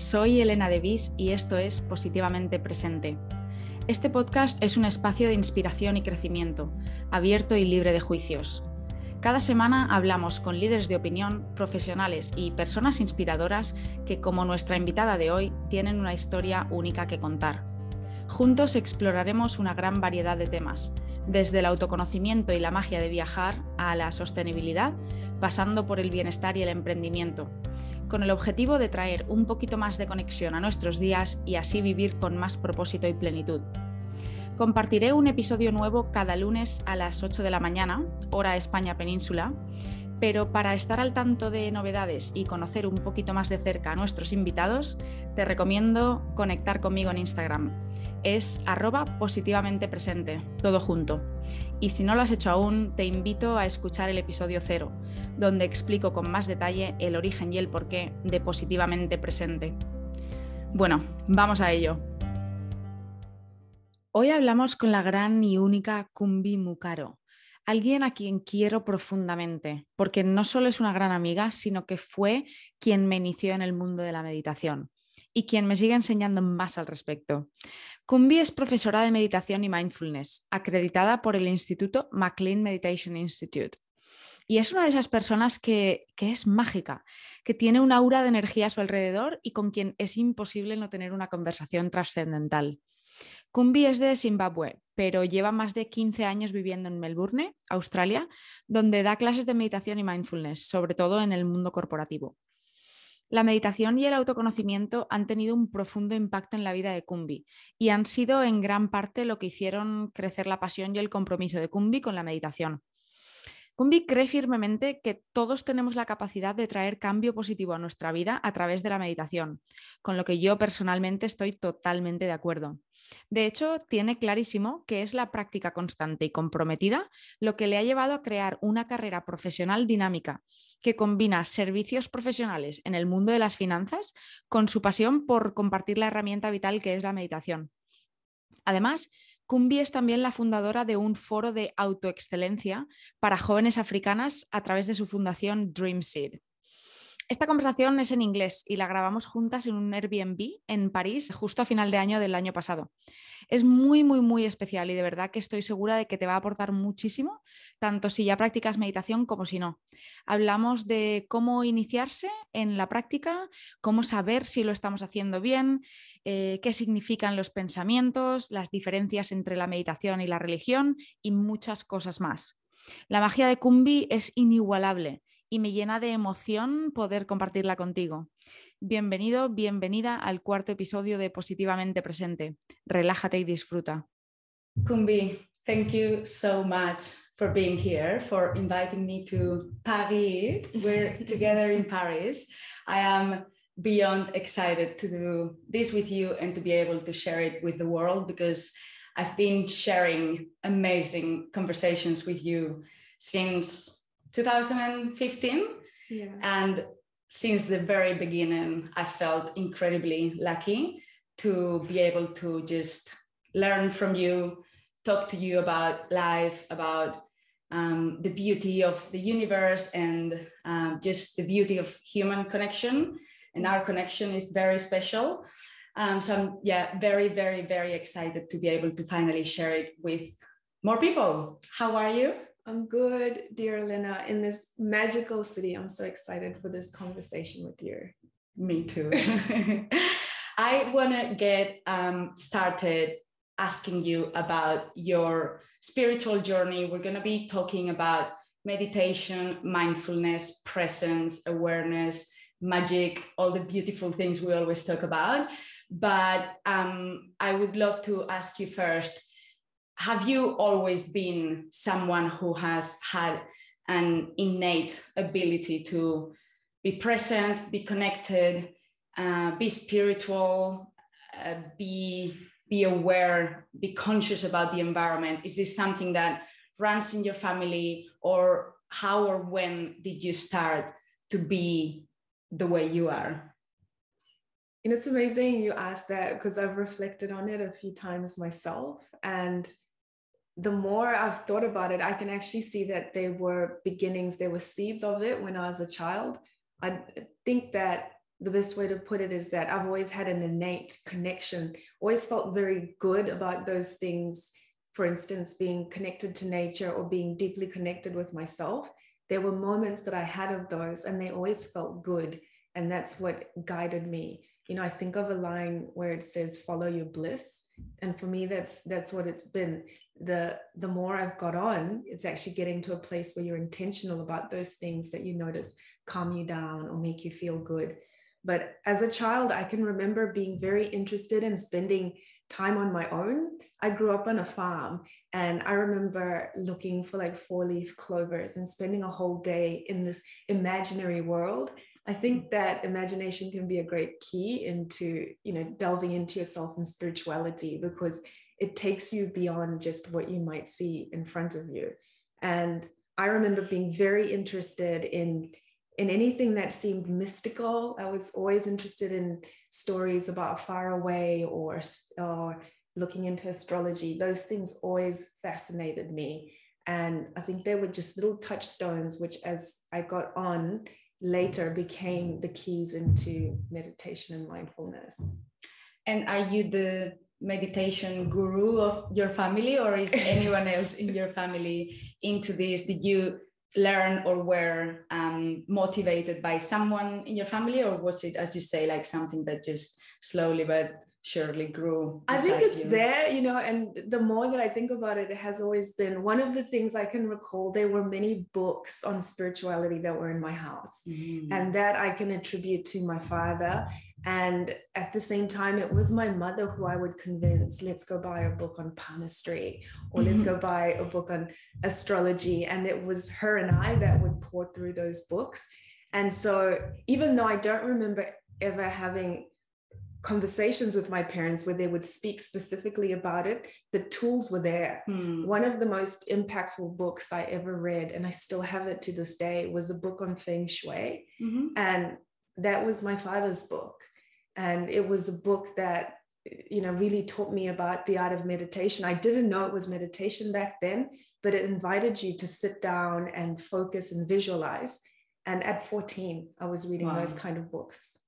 soy Elena Devis y esto es Positivamente Presente. Este podcast es un espacio de inspiración y crecimiento, abierto y libre de juicios. Cada semana hablamos con líderes de opinión, profesionales y personas inspiradoras que, como nuestra invitada de hoy, tienen una historia única que contar. Juntos exploraremos una gran variedad de temas, desde el autoconocimiento y la magia de viajar a la sostenibilidad, pasando por el bienestar y el emprendimiento, con el objetivo de traer un poquito más de conexión a nuestros días y así vivir con más propósito y plenitud. Compartiré un episodio nuevo cada lunes a las 8 de la mañana, hora España Península, pero para estar al tanto de novedades y conocer un poquito más de cerca a nuestros invitados, te recomiendo conectar conmigo en Instagram es arroba positivamente presente, todo junto. Y si no lo has hecho aún, te invito a escuchar el episodio cero, donde explico con más detalle el origen y el porqué de positivamente presente. Bueno, vamos a ello. Hoy hablamos con la gran y única Kumbi Mukaro, alguien a quien quiero profundamente, porque no solo es una gran amiga, sino que fue quien me inició en el mundo de la meditación y quien me sigue enseñando más al respecto. Kumbi es profesora de meditación y mindfulness, acreditada por el Instituto McLean Meditation Institute. Y es una de esas personas que, que, es mágica, que tiene una aura de energía a su alrededor y con quien es imposible no tener una conversación trascendental. Kumbi es de Zimbabue, pero lleva más de 15 años viviendo en Melbourne, Australia, donde da clases de meditación y mindfulness, sobre todo en el mundo corporativo. La meditación y el autoconocimiento han tenido un profundo impacto en la vida de Kumbi y han sido en gran parte lo que hicieron crecer la pasión y el compromiso de Kumbi con la meditación. Kumbi cree firmemente que todos tenemos la capacidad de traer cambio positivo a nuestra vida a través de la meditación, con lo que yo personalmente estoy totalmente de acuerdo. De hecho, tiene clarísimo que es la práctica constante y comprometida lo que le ha llevado a crear una carrera profesional dinámica que combina servicios profesionales en el mundo de las finanzas con su pasión por compartir la herramienta vital que es la meditación. Además, Kumbi es también la fundadora de un foro de autoexcelencia para jóvenes africanas a través de su fundación Dreamseed. Esta conversación es en inglés y la grabamos juntas en un Airbnb en París justo a final de año del año pasado. Es muy, muy, muy especial y de verdad que estoy segura de que te va a aportar muchísimo, tanto si ya practicas meditación como si no. Hablamos de cómo iniciarse en la práctica, cómo saber si lo estamos haciendo bien, eh, qué significan los pensamientos, las diferencias entre la meditación y la religión y muchas cosas más. La magia de Kumbi es inigualable y me llena de emoción poder compartirla contigo. Bienvenido, bienvenida al cuarto episodio de Positivamente Presente. Relájate y disfruta. Kumbi, thank you so much for being here, for inviting me to Paris. We're together in Paris. I am beyond excited to do this with you and to be able to share it with the world because I've been sharing amazing conversations with you since 2015. Yeah. And since the very beginning, I felt incredibly lucky to be able to just learn from you, talk to you about life, about um, the beauty of the universe, and um, just the beauty of human connection. And our connection is very special. Um, so I'm yeah very very very excited to be able to finally share it with more people. How are you? I'm good, dear Lena, in this magical city. I'm so excited for this conversation with you. Me too. I want to get um, started asking you about your spiritual journey. We're going to be talking about meditation, mindfulness, presence, awareness, magic, all the beautiful things we always talk about. But um, I would love to ask you first have you always been someone who has had an innate ability to be present, be connected, uh, be spiritual, uh, be be aware, be conscious about the environment? Is this something that runs in your family, or how or when did you start to be the way you are? And it's amazing you asked that because I've reflected on it a few times myself. And the more I've thought about it, I can actually see that there were beginnings, there were seeds of it when I was a child. I think that the best way to put it is that I've always had an innate connection, always felt very good about those things. For instance, being connected to nature or being deeply connected with myself. There were moments that I had of those, and they always felt good. And that's what guided me. You know, I think of a line where it says, follow your bliss. And for me, that's that's what it's been. The the more I've got on, it's actually getting to a place where you're intentional about those things that you notice calm you down or make you feel good but as a child, I can remember being very interested in spending time on my own. I grew up on a farm and I remember looking for like four leaf clovers and spending a whole day in this imaginary world. I think that imagination can be a great key into, you know, delving into yourself and spirituality because it takes you beyond just what you might see in front of you. And I remember being very interested in in anything that seemed mystical. I was always interested in stories about far away or, or looking into astrology. Those things always fascinated me. And I think they were just little touchstones, which as I got on later became the keys into meditation and mindfulness. And are you the meditation guru of your family, or is anyone else in your family into this? Did you learn or were um, motivated by someone in your family or was it as you say like something that just slowly but surely grew i think it's you? there you know and the more that i think about it it has always been one of the things i can recall there were many books on spirituality that were in my house mm. and that i can attribute to my father and at the same time, it was my mother who I would convince, let's go buy a book on palmistry or let's go mm-hmm. buy a book on astrology. And it was her and I that would pore through those books. And so, even though I don't remember ever having conversations with my parents where they would speak specifically about it, the tools were there. Hmm. One of the most impactful books I ever read, and I still have it to this day, was a book on feng shui. Mm-hmm. And that was my father's book and it was a book that you know really taught me about the art of meditation i didn't know it was meditation back then but it invited you to sit down and focus and visualize and at 14 i was reading wow. those kind of books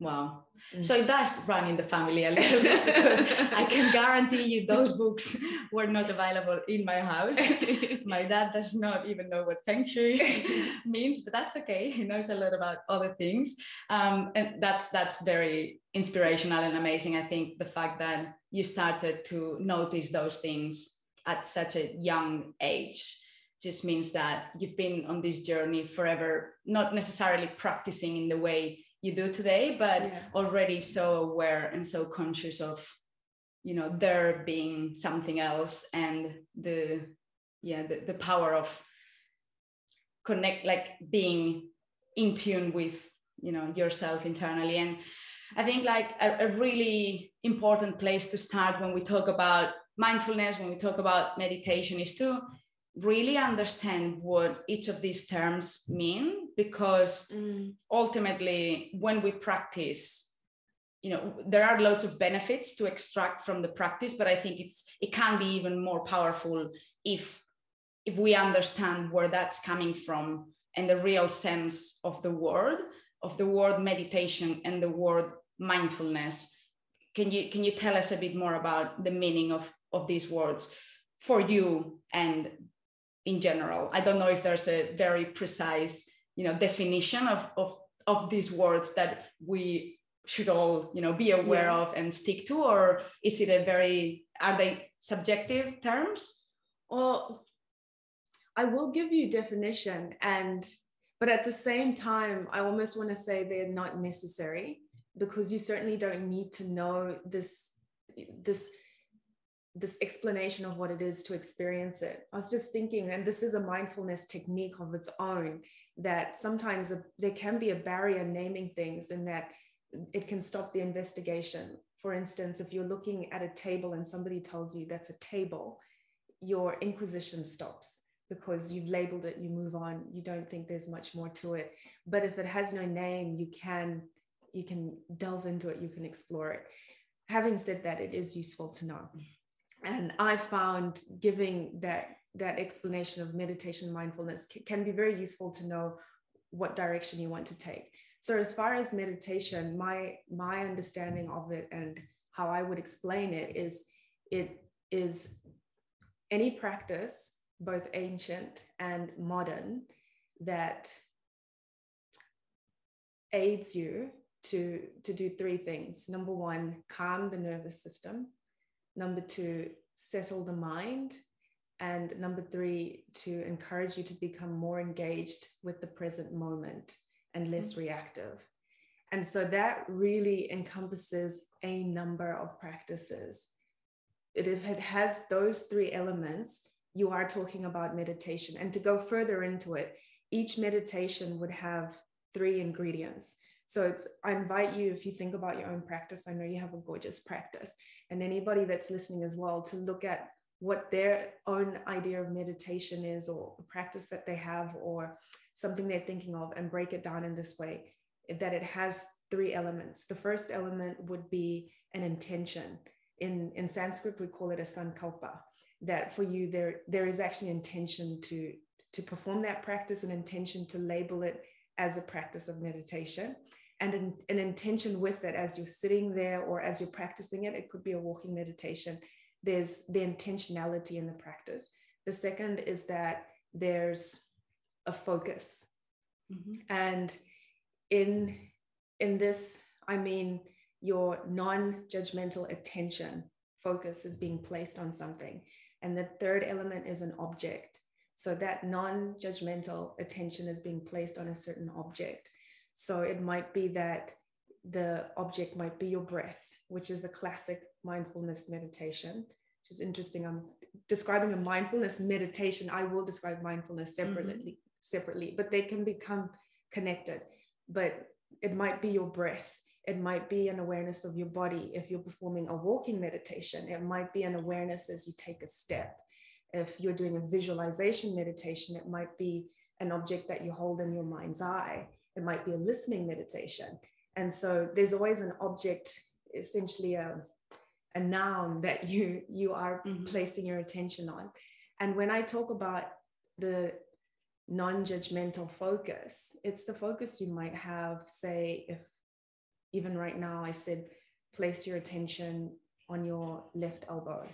Wow. Mm. So it does run in the family a little bit because I can guarantee you those books were not available in my house. my dad does not even know what feng shui means, but that's okay. He knows a lot about other things. Um, and that's that's very inspirational and amazing. I think the fact that you started to notice those things at such a young age just means that you've been on this journey forever, not necessarily practicing in the way you do today but yeah. already so aware and so conscious of you know there being something else and the yeah the, the power of connect like being in tune with you know yourself internally and i think like a, a really important place to start when we talk about mindfulness when we talk about meditation is to really understand what each of these terms mean because mm. ultimately when we practice you know there are lots of benefits to extract from the practice but i think it's it can be even more powerful if if we understand where that's coming from and the real sense of the word of the word meditation and the word mindfulness can you can you tell us a bit more about the meaning of of these words for you and in general. I don't know if there's a very precise, you know, definition of of of these words that we should all, you know, be aware yeah. of and stick to, or is it a very are they subjective terms? Well, I will give you definition and but at the same time, I almost want to say they're not necessary because you certainly don't need to know this this this explanation of what it is to experience it. I was just thinking, and this is a mindfulness technique of its own, that sometimes a, there can be a barrier naming things and that it can stop the investigation. For instance, if you're looking at a table and somebody tells you that's a table, your inquisition stops because you've labeled it, you move on, you don't think there's much more to it. But if it has no name, you can you can delve into it, you can explore it. Having said that, it is useful to know and i found giving that that explanation of meditation mindfulness can be very useful to know what direction you want to take So as far as meditation, my my understanding of it and how I would explain it is it is any practice, both ancient and modern, that aids you to, to do three things. Number one, calm the nervous system. Number two, settle the mind. And number three, to encourage you to become more engaged with the present moment and less mm-hmm. reactive. And so that really encompasses a number of practices. It, if it has those three elements, you are talking about meditation. And to go further into it, each meditation would have three ingredients. So it's I invite you, if you think about your own practice, I know you have a gorgeous practice, and anybody that's listening as well, to look at what their own idea of meditation is, or a practice that they have, or something they're thinking of, and break it down in this way that it has three elements. The first element would be an intention. In, in Sanskrit, we call it a sankalpa. That for you, there, there is actually intention to, to perform that practice, an intention to label it as a practice of meditation, and an, an intention with it as you're sitting there or as you're practicing it. It could be a walking meditation. There's the intentionality in the practice. The second is that there's a focus. Mm-hmm. And in in this i mean your non-judgmental attention focus is being placed on something and the third element is an object so that non-judgmental attention is being placed on a certain object so it might be that the object might be your breath which is the classic mindfulness meditation which is interesting i'm describing a mindfulness meditation i will describe mindfulness separately mm-hmm. separately but they can become connected but it might be your breath. It might be an awareness of your body if you're performing a walking meditation. It might be an awareness as you take a step. If you're doing a visualization meditation, it might be an object that you hold in your mind's eye. It might be a listening meditation. And so there's always an object, essentially a, a noun that you you are mm-hmm. placing your attention on. And when I talk about the non-judgmental focus it's the focus you might have say if even right now i said place your attention on your left elbow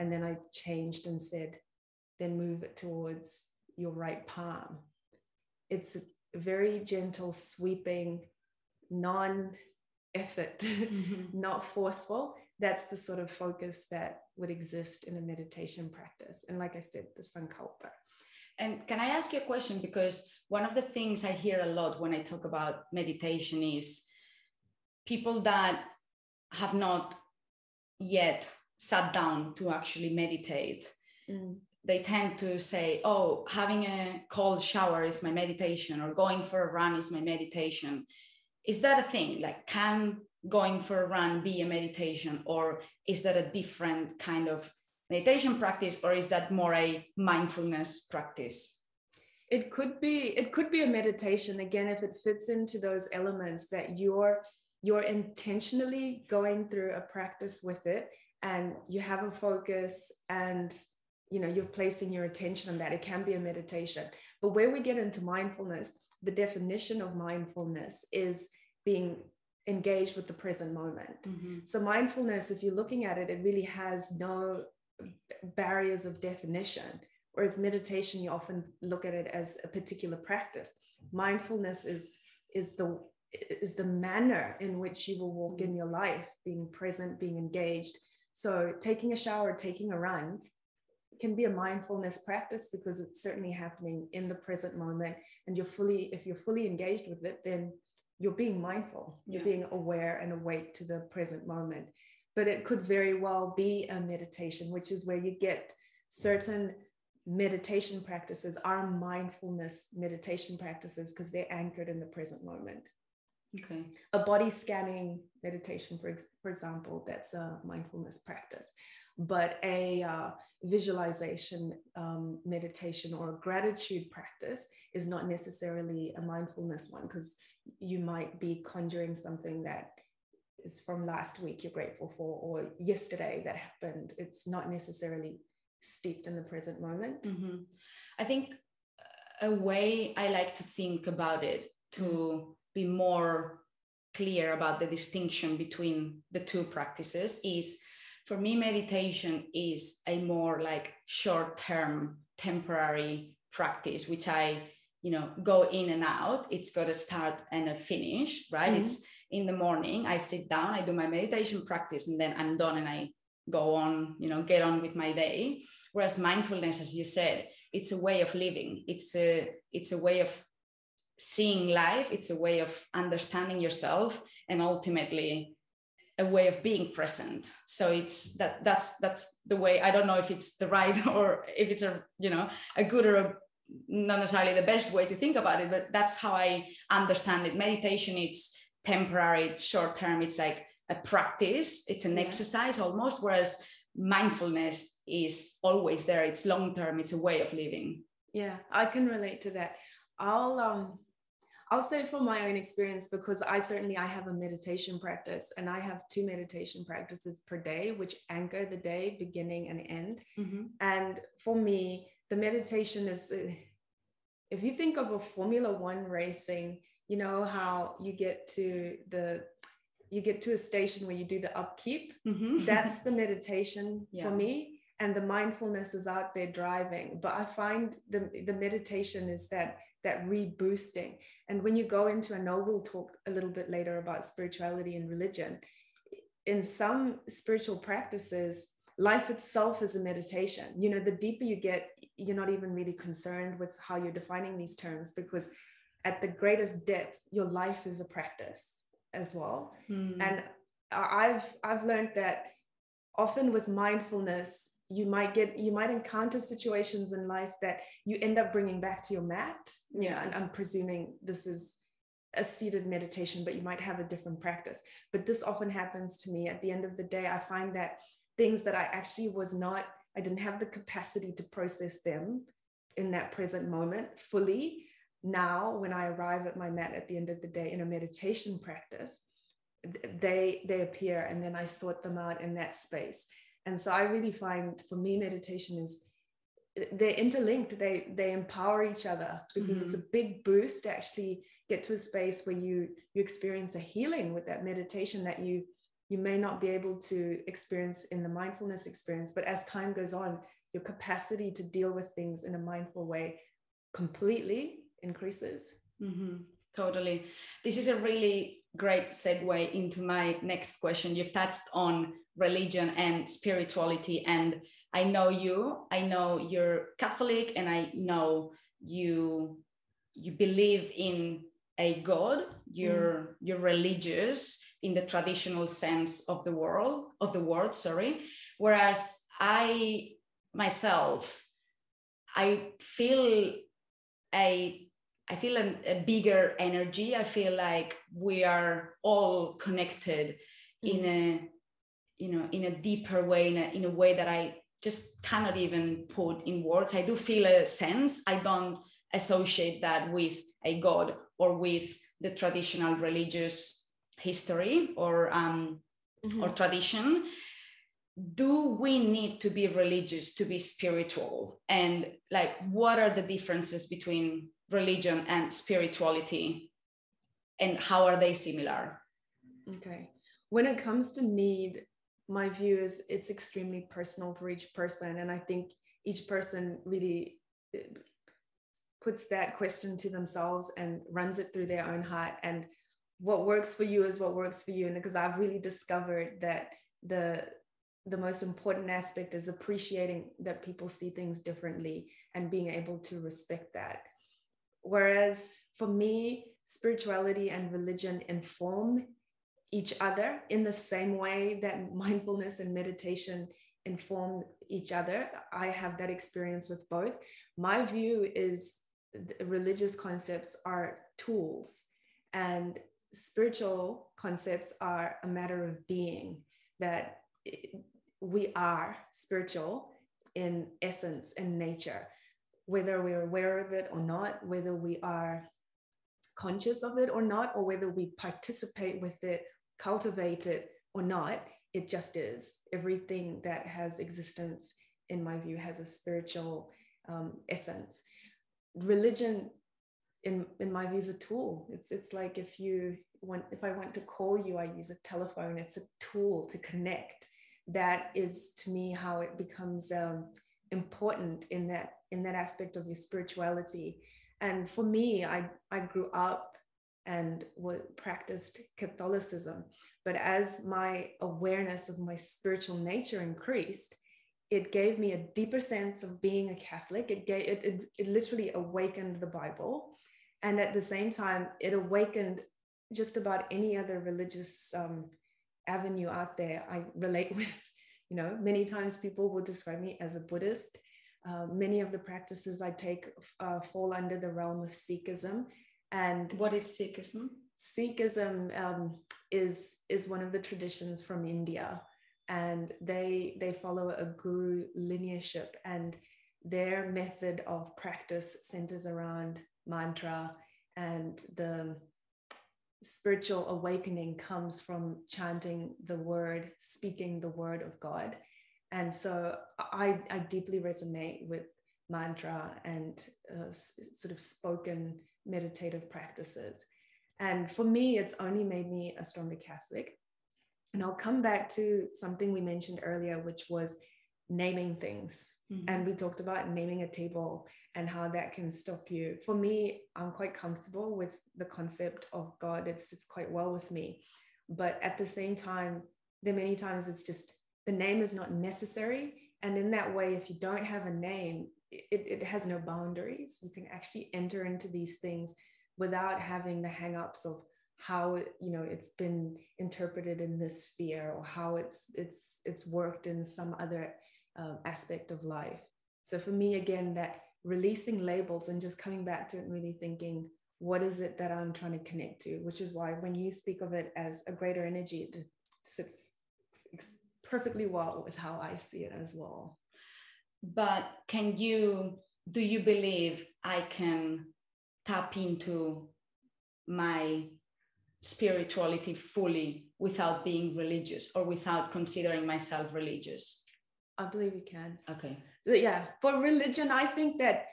and then i changed and said then move it towards your right palm it's very gentle sweeping non effort mm-hmm. not forceful that's the sort of focus that would exist in a meditation practice and like i said the sankalpa and can I ask you a question? Because one of the things I hear a lot when I talk about meditation is people that have not yet sat down to actually meditate. Mm. They tend to say, oh, having a cold shower is my meditation, or going for a run is my meditation. Is that a thing? Like, can going for a run be a meditation, or is that a different kind of meditation practice or is that more a mindfulness practice it could be it could be a meditation again if it fits into those elements that you're you're intentionally going through a practice with it and you have a focus and you know you're placing your attention on that it can be a meditation but where we get into mindfulness the definition of mindfulness is being engaged with the present moment mm-hmm. so mindfulness if you're looking at it it really has no barriers of definition. Whereas meditation, you often look at it as a particular practice. Mindfulness is is the is the manner in which you will walk in your life, being present, being engaged. So taking a shower, taking a run can be a mindfulness practice because it's certainly happening in the present moment. And you're fully, if you're fully engaged with it, then you're being mindful, you're yeah. being aware and awake to the present moment but it could very well be a meditation, which is where you get certain meditation practices are mindfulness meditation practices because they're anchored in the present moment. Okay. A body scanning meditation, for, for example, that's a mindfulness practice. But a uh, visualization um, meditation or a gratitude practice is not necessarily a mindfulness one because you might be conjuring something that is from last week you're grateful for or yesterday that happened. It's not necessarily steeped in the present moment. Mm-hmm. i think a way i like to think about it to be more clear about the distinction between the two practices is for me meditation is a more like short term temporary practice which i you know go in and out. It's got a start and a finish right? Mm-hmm. it's in the morning i sit down i do my meditation practice and then i'm done and i go on you know get on with my day. Whereas mindfulness as you said it's a way of living. It's a it's a way of seeing life. It's a way of understanding yourself and ultimately a way of being present so it's that that's that's the way i don't know if it's the right or if it's a you know a good or a not necessarily the best way to think about it, but that's how I understand it. Meditation, it's temporary, it's short term, it's like a practice, it's an yeah. exercise almost, whereas mindfulness is always there, it's long term, it's a way of living. Yeah, I can relate to that. I'll um I'll say from my own experience because I certainly I have a meditation practice and I have two meditation practices per day which anchor the day beginning and end. Mm-hmm. And for me the meditation is uh, if you think of a formula 1 racing you know how you get to the you get to a station where you do the upkeep mm-hmm. that's the meditation yeah. for me and the mindfulness is out there driving but i find the the meditation is that that reboosting. And when you go into i know we'll talk a little bit later about spirituality and religion in some spiritual practices life itself is a meditation. You know the deeper you get you're not even really concerned with how you're defining these terms because at the greatest depth your life is a practice as well. Mm. and i've i've learned that often with mindfulness you might get you might encounter situations in life that you end up bringing back to your mat yeah and i'm presuming this is a seated meditation but you might have a different practice but this often happens to me at the end of the day i find that things that i actually was not I didn't have the capacity to process them in that present moment fully. Now, when I arrive at my mat at the end of the day in a meditation practice, they they appear and then I sort them out in that space. And so I really find for me, meditation is they're interlinked. They they empower each other because mm-hmm. it's a big boost to actually get to a space where you you experience a healing with that meditation that you you may not be able to experience in the mindfulness experience, but as time goes on, your capacity to deal with things in a mindful way completely increases. Mm-hmm. Totally. This is a really great segue into my next question. You've touched on religion and spirituality, and I know you. I know you're Catholic, and I know you you believe in a God. You're mm. you're religious in the traditional sense of the world of the word sorry whereas i myself i feel a i feel a, a bigger energy i feel like we are all connected mm-hmm. in a you know in a deeper way in a, in a way that i just cannot even put in words. I do feel a sense. I don't associate that with a god or with the traditional religious history or um, mm-hmm. or tradition. Do we need to be religious to be spiritual? And like what are the differences between religion and spirituality? And how are they similar? Okay. When it comes to need my view is it's extremely personal for each person and i think each person really uh, puts that question to themselves and runs it through their own heart and what works for you is what works for you and because i've really discovered that the the most important aspect is appreciating that people see things differently and being able to respect that. Whereas for me spirituality and religion inform each other in the same way that mindfulness and meditation inform each other. I have that experience with both. My view is religious concepts are tools and spiritual concepts are a matter of being, that we are spiritual in essence and nature, whether we're aware of it or not, whether we are conscious of it or not, or whether we participate with it, cultivate it or not, it just is. Everything that has existence, in my view, has a spiritual um, essence. Religion in in my view is a tool it's it's like if you want if i want to call you i use a telephone it's a tool to connect that is to me how it becomes um, important in that in that aspect of your spirituality and for me i i grew up and practiced catholicism. But as my awareness of my spiritual nature increased it gave me a deeper sense of being a catholic. It gave it, it, it literally awakened the bible. And at the same time it awakened just about any other religious um, avenue out there i relate with. You know many times people will describe me as a buddhist. Uh, many of the practices i take uh, fall under the realm of sikhism and what is sikhism? Sikhism um, is is one of the traditions from india. And they they follow a guru lineageship and their method of practice centers around mantra and the spiritual awakening comes from chanting the word speaking the word of god. And so i i deeply resonate with mantra and uh, sort of spoken meditative practices and for me it's only made me a stronger catholic and I'll come back to something we mentioned earlier, which was naming things. Mm-hmm. And we talked about naming a table and how that can stop you. For me, I'm quite comfortable with the concept of God. It sits quite well with me. But at the same time, there are many times it's just the name is not necessary. And in that way, if you don't have a name, it, it has no boundaries. You can actually enter into these things without having the hang-ups of how you know it's been interpreted in this sphere or how it's it's it's worked in some other uh, aspect of life. So for me again that releasing labels and just coming back to it and really thinking what is it that i'm trying to connect to? Which is why when you speak of it as a greater energy it sits perfectly well with how i see it as well but can you do you believe i can tap into my spirituality fully without being religious or without considering myself religious? I believe you can. Okay. Yeah. For religion, I think that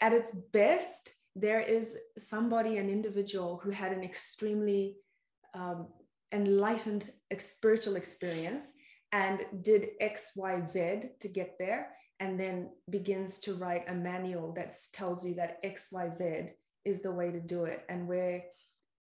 at its best, there is somebody, an individual who had an extremely um, enlightened spiritual experience and did X, Y, Z to get there, and then begins to write a manual that tells you that X, Y, Z is the way to do it. And where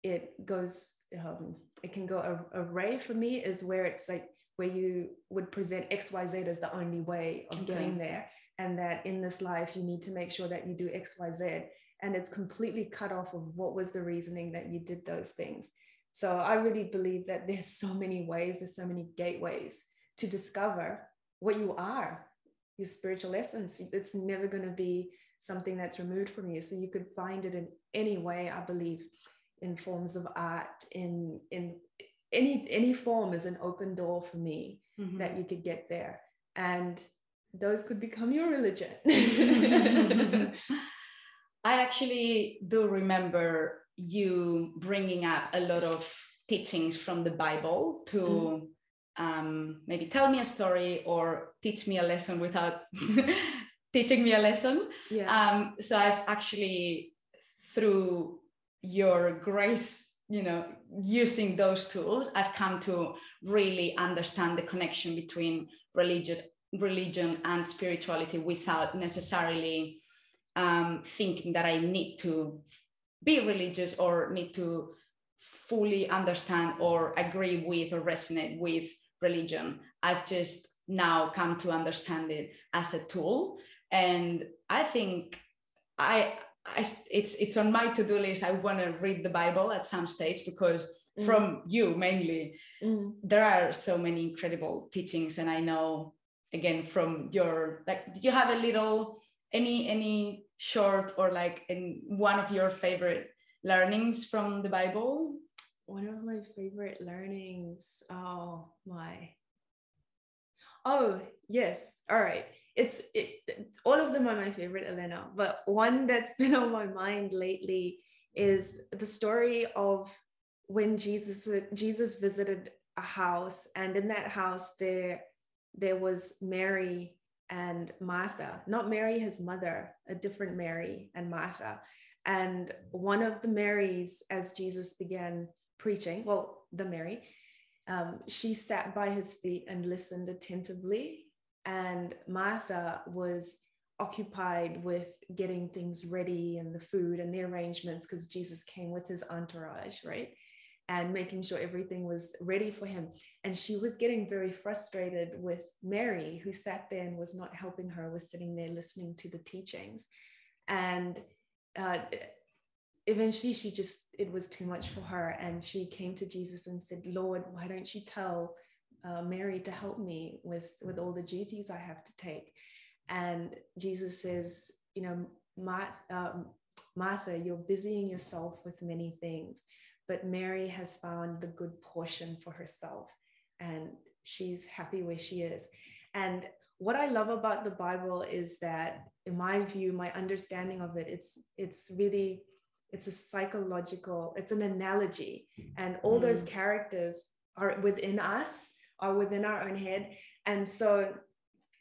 it goes um, it can go a, array for me is where it's like where you would present xyz as the only way of okay. getting there and that in this life you need to make sure that you do xyz and it's completely cut off of what was the reasoning that you did those things so i really believe that there's so many ways there's so many gateways to discover what you are your spiritual essence it's never going to be something that's removed from you so you could find it in any way i believe in forms of art in in any any form is an open door for me mm-hmm. that you could get there and those could become your religion i actually do remember you bringing up a lot of teachings from the bible to mm. Um, maybe tell me a story or teach me a lesson without teaching me a lesson yeah. um, so i've actually through your grace you know using those tools i've come to really understand the connection between religion religion and spirituality without necessarily um, thinking that i need to be religious or need to fully understand or agree with or resonate with religion i've just now come to understand it as a tool and i think i I, it's it's on my to-do list. I want to read the Bible at some stage because mm. from you mainly, mm. there are so many incredible teachings, and I know again from your like, do you have a little any any short or like in one of your favorite learnings from the Bible? One of my favorite learnings. Oh my. Oh yes. All right it's it, all of them are my favorite elena but one that's been on my mind lately is the story of when jesus jesus visited a house and in that house there there was mary and martha not mary his mother a different mary and martha And one of the Marys, as Jesus began preaching, well, the Mary, um, she sat by his feet and listened attentively. And Martha was occupied with getting things ready and the food and the arrangements because Jesus came with his entourage, right? And making sure everything was ready for him. And she was getting very frustrated with Mary, who sat there and was not helping her, was sitting there listening to the teachings. And uh, eventually she just it was too much for her. And she came to jesus and said lord why don't you tell uh, mary to help me with with all the duties i have to take? And jesus says you know um, martha you're busying yourself with many things but mary has found the good portion for herself and she's happy where she is. And what i love about the bible is that in my view my understanding of it it's it's really it's a psychological it's an analogy and all mm. those characters are within us are within our own head and so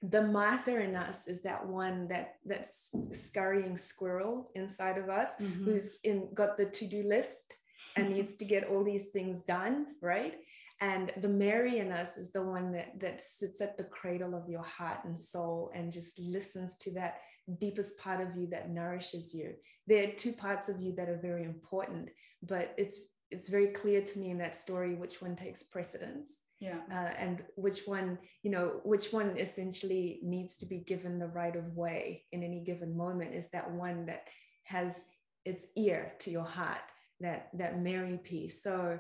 the martha in us is that one that that's scurrying squirrel inside of us mm-hmm. who's in got the to-do list and needs to get all these things done right and the mary in us is the one that that sits at the cradle of your heart and soul and just listens to that deepest part of you that nourishes you. There are two parts of you that are very important, but it's it's very clear to me in that story which one takes precedence. Yeah. Uh, and which one, you know, which one essentially needs to be given the right of way in any given moment is that one that has its ear to your heart, that that Mary piece. So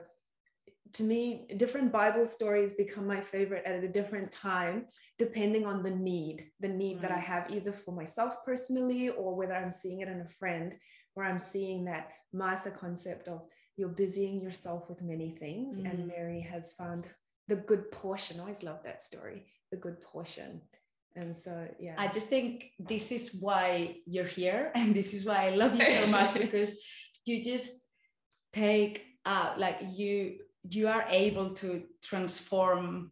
to me, different Bible stories become my favorite at a different time, depending on the need, the need mm. that I mm. have either for myself personally or whether I'm seeing it in a friend, where I'm seeing that Martha concept of you're busying yourself with many things, mm. and Mary has found the good portion. I always love that story, the good portion. And so, yeah. I just think this is why you're here, and this is why I love you so much because you just take out like you you are able to transform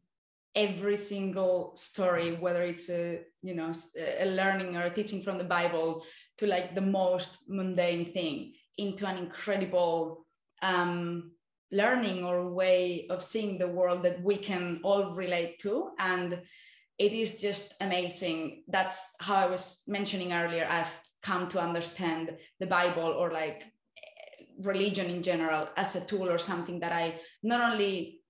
every single story whether it's a you know a learning or a teaching from the bible to like the most mundane thing into an incredible um, learning or way of seeing the world that we can all relate to. And it is just amazing. That's how i was mentioning earlier. I've come to understand the bible or like religion in general as a tool or something that I not only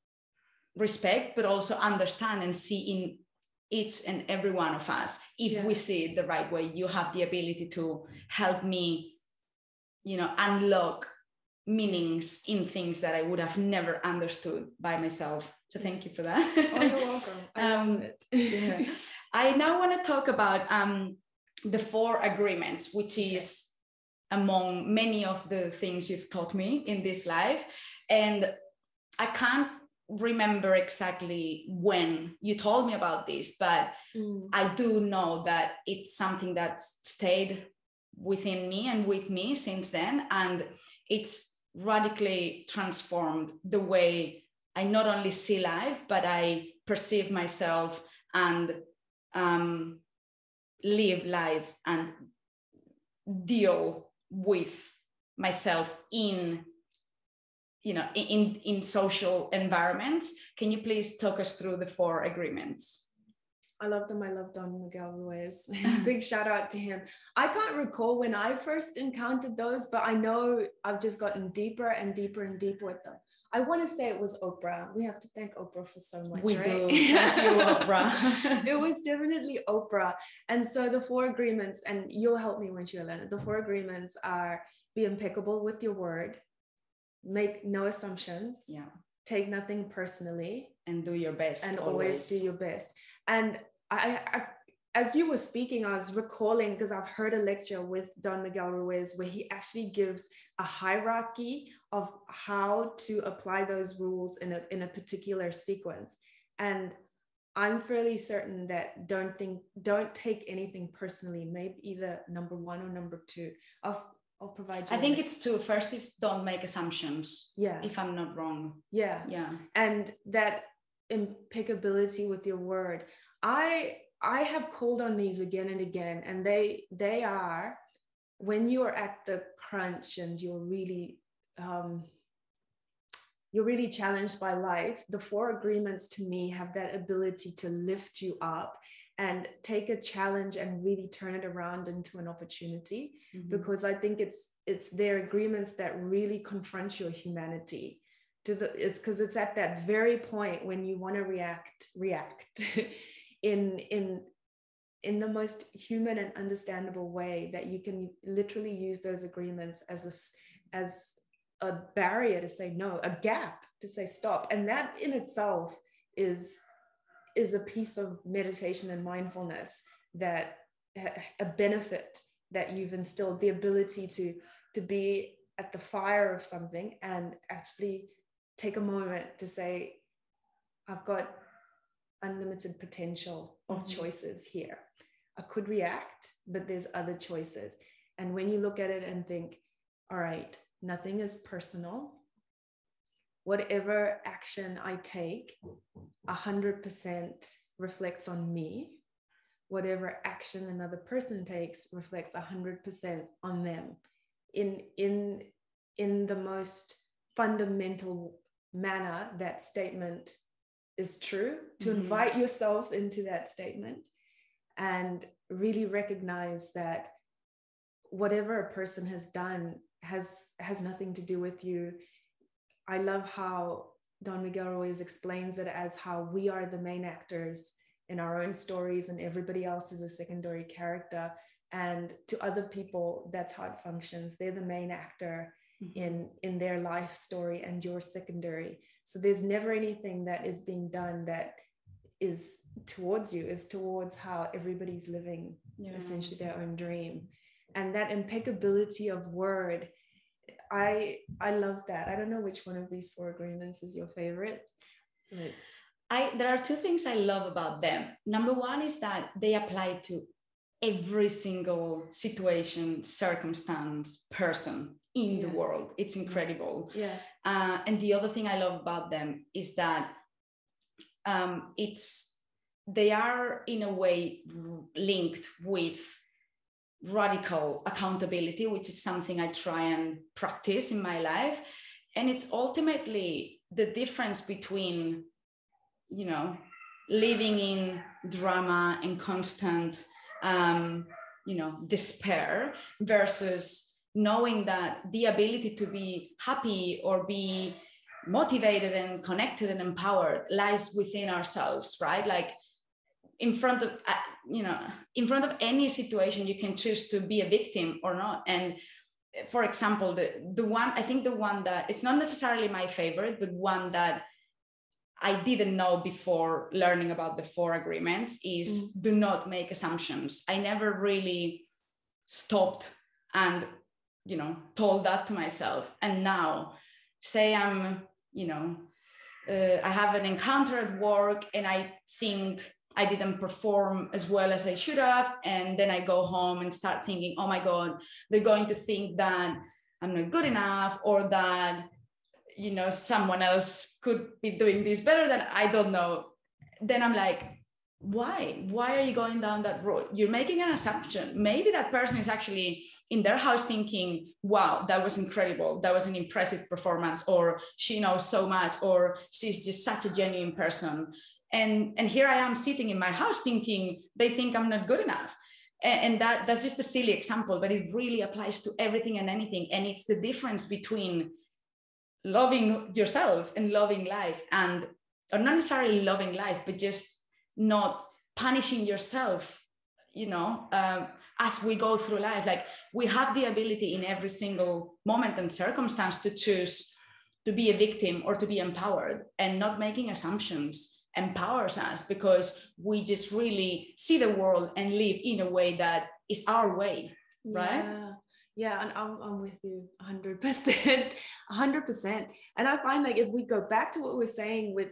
respect, but also understand and see in each and every one of us. If yeah. we see it the right way, you have the ability to help me, you know, unlock meanings in things that I would have never understood by myself. So thank you for that. Oh, you're welcome. I, um, yeah. I now want to talk about um, the four agreements, which is among many of the things you've taught me in this life. And I can't remember exactly when you told me about this, but mm. I do know that it's something that's stayed within me and with me since then. And it's radically transformed the way I not only see life, but I perceive myself and um, live life and deal with myself in you know in in social environments can you please talk us through the four agreements I love them. I love Don Miguel Ruiz. Big shout out to him. I can't recall when I first encountered those, but I know I've just gotten deeper and deeper and deeper with them. I want to say it was Oprah. We have to thank Oprah for so much. We right? do. Thank you, Oprah. it was definitely Oprah. And so the four agreements, and you'll help me when you learn it. The four agreements are be impeccable with your word, make no assumptions. Yeah. Take nothing personally. And do your best. And always, always do your best. And I, I as you were speaking, I was recalling because I've heard a lecture with Don Miguel Ruiz where he actually gives a hierarchy of how to apply those rules in a, in a particular sequence. And I'm fairly certain that don't think, don't take anything personally, maybe either number one or number two. I'll, I'll provide you. I think it's two. First is don't make assumptions. Yeah. If I'm not wrong. Yeah. Yeah. And that impeccability with your word. I I have called on these again and again, and they they are when you're at the crunch and you're really um, you're really challenged by life the four agreements to me have that ability to lift you up and take a challenge and really turn it around into an opportunity mm-hmm. because i think it's it's their agreements that really confront your humanity to the it's because it's at that very point when you want to react react in in in the most human and understandable way that you can literally use those agreements as a as a barrier to say no a gap to say stop. And that in itself is is a piece of meditation and mindfulness that a benefit that you've instilled the ability to to be at the fire of something and actually take a moment to say i've got unlimited potential of mm-hmm. choices here i could react but there's other choices and when you look at it and think all right nothing is personal whatever action I take, 100% reflects on me. Whatever action another person takes reflects 100% on them in, in, in the most fundamental manner that statement is true, to mm-hmm. invite yourself into that statement and really recognize that whatever a person has done has has nothing to do with you I love how Don Miguel always explains it as how we are the main actors in our own stories and everybody else is a secondary character. And to other people, that's how it functions. They're the main actor. In, in their life story and you're secondary. So there's never anything that is being done that is towards you, is towards how everybody's living yeah. essentially their own dream. And that impeccability of word I I love that. I don't know which one of these four agreements is your favorite. But... I there are two things I love about them. Number one is that they apply to every single situation, circumstance, person in yeah. the world. It's incredible. Yeah. Uh, and the other thing I love about them is that um, it's they are in a way linked with radical accountability, which is something I try and practice in my life. And it's ultimately the difference between, you know, living in drama and constant, um, you know, despair versus knowing that the ability to be happy or be motivated and connected and empowered lies within ourselves, right? Like in front of uh, you know in front of any situation you can choose to be a victim or not and for example the the one i think the one that it's not necessarily my favorite but one that i didn't know before learning about the four agreements is mm. do not make assumptions i never really stopped and you know told that to myself and now say i'm you know uh, i have an encounter at work and i think I didn't perform as well as I should have. And then I go home and start thinking, oh my God, they're going to think that I'm not good enough or that, you know, someone else could be doing this better than I don't know. Then I'm like, why? Why are you going down that road? You're making an assumption. Maybe that person is actually in their house thinking, wow, that was incredible. That was an impressive performance, or she knows so much, or she's just such a genuine person and and here i am sitting in my house thinking they think i'm not good enough and, and that that's just a silly example but it really applies to everything and anything and it's the difference between loving yourself and loving life and or not necessarily loving life but just not punishing yourself you know um, as we go through life. Like we have the ability in every single moment and circumstance to choose to be a victim or to be empowered and not making assumptions empowers us because we just really see the world and live in a way that is our way right yeah and I'm, I'm with you 100% 100% and i find like if we go back to what we are saying with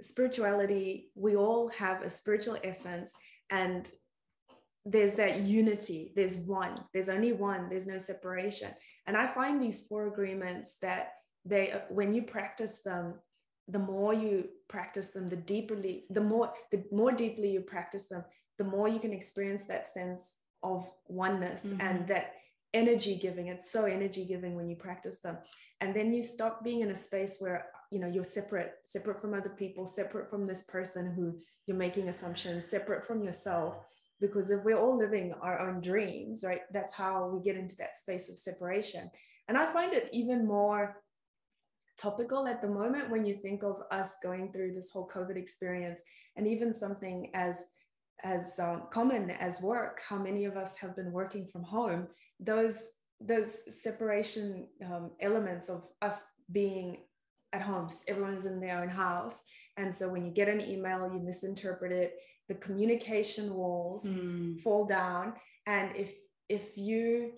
spirituality we all have a spiritual essence and there's that unity there's one there's only one there's no separation and i find these four agreements that they when you practice them the more you practice them the deeply the more the more deeply you practice them the more you can experience that sense of oneness mm-hmm. and that energy giving. It's so energy giving when you practice them. And then you stop being in a space where you know you're separate separate from other people separate from this person who you're making assumptions separate from yourself because if we're all living our own dreams right that's how we get into that space of separation. And i find it even more topical at the moment when you think of us going through this whole covid experience and even something as as um, common as work how many of us have been working from home those those separation um, elements of us being at home everyone's in their own house. And so when you get an email you misinterpret it the communication walls mm. fall down. And if if you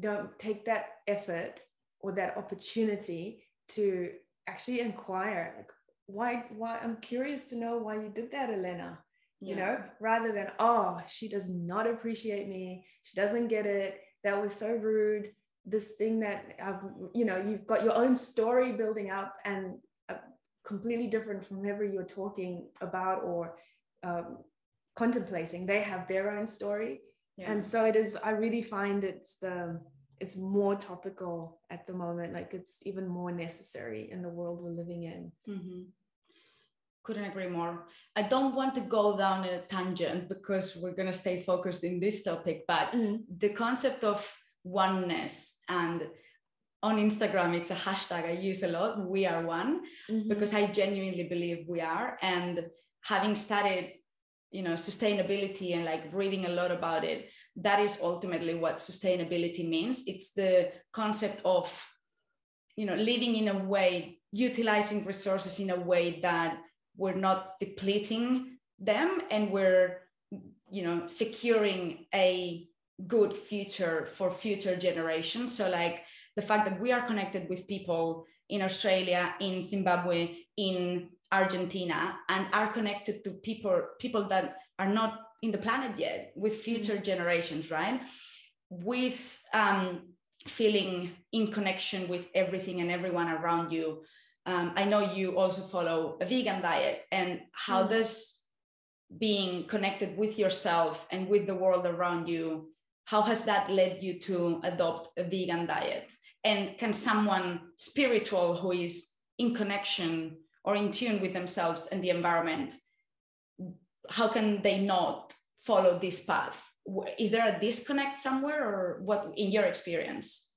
don't take that effort or that opportunity to actually inquire like why why i'm curious to know why you did that elena you know rather than oh she does not appreciate me. She doesn't get it. That was so rude. This thing that I've, you know you've got your own story building up and uh, completely different from whoever you're talking about or um, contemplating. They have their own story. Yeah. and so it is i really find it's the it's more topical at the moment. Like it's even more necessary in the world we're living in. Mm-hmm. Couldn't agree more i don't want to go down a tangent because we're going to stay focused in this topic but mm-hmm. the concept of oneness and on instagram it's a hashtag i use a lot we are one mm-hmm. because i genuinely believe we are and having studied you know sustainability and like reading a lot about it that is ultimately what sustainability means it's the concept of you know living in a way utilizing resources in a way that we're not depleting them and we're you know securing a good future for future generations so like the fact that we are connected with people in australia in zimbabwe in argentina and are connected to people people that are not in the planet yet with future mm-hmm. generations right with um, feeling in connection with everything and everyone around you um, i know you also follow a vegan diet and how mm. does being connected with yourself and with the world around you how has that led you to adopt a vegan diet? And can someone spiritual who is in connection or in tune with themselves and the environment how can they not follow this path? Is there a disconnect somewhere or what in your experience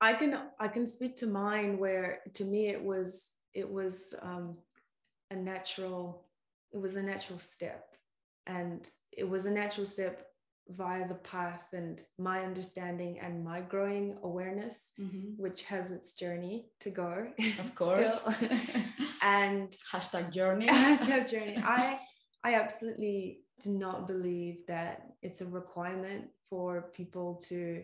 i can i can speak to mine where to me it was it was um, a natural it was a natural step. And it was a natural step via the path and my understanding and my growing awareness mm-hmm. which has its journey to go. Of course. And hashtag journey. Hashtag journey. I i absolutely do not believe that it's a requirement for people to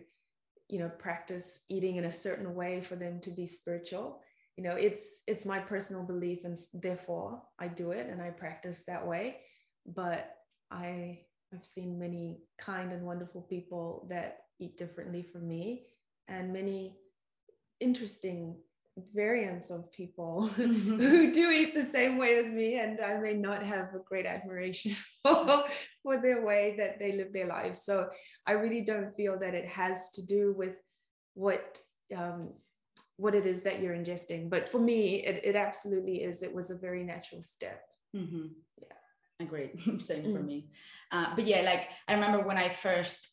you know practice eating in a certain way for them to be spiritual. You know it's it's my personal belief and therefore i do it and i practice that way. But i i've seen many kind and wonderful people that eat differently from me and many interesting variants of people mm-hmm. who do eat the same way as me and i may not have a great admiration for, for their way that they live their lives. So i really don't feel that it has to do with what um, what it is that you're ingesting. But for me it, it absolutely is. It was a very natural step. Mm-hmm. yeah. Agreed. Same mm-hmm. for me. Uh, but yeah like i remember when i first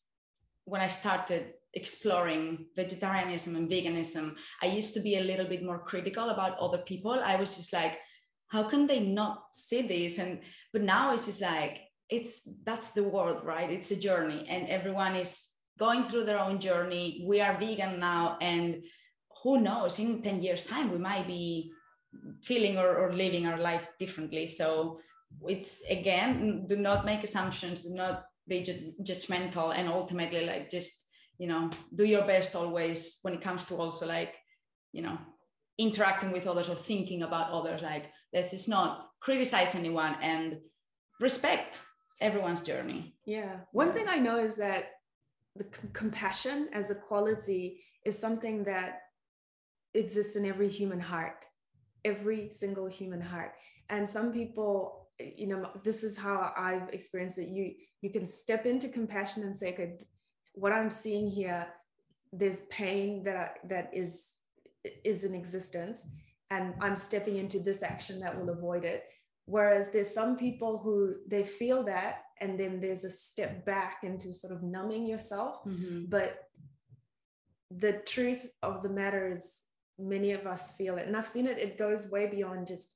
when i started exploring vegetarianism and veganism, I used to be a little bit more critical about other people. I was just like, how can they not see this? And but now it's just like it's that's the world, right? It's a journey, and everyone is going through their own journey. We are vegan now, and who knows? In ten years' time, we might be feeling or, or living our life differently. So it's again, do not make assumptions. Do not be judgmental, and ultimately, like just you know do your best always when it comes to also like you know interacting with others or thinking about others. Like let's just not criticize anyone and respect everyone's journey. Yeah. One thing i know is that the c- compassion as a quality is something that exists in every human heart every single human heart. And some people you know this is how i've experienced it. You you can step into compassion and say okay what I'm seeing here there's pain that that is is in existence and i'm stepping into this action that will avoid it. Whereas there's some people who they feel that and then there's a step back into sort of numbing yourself. Mhm. but the truth of the matter is many of us feel it. And i've seen it it goes way beyond just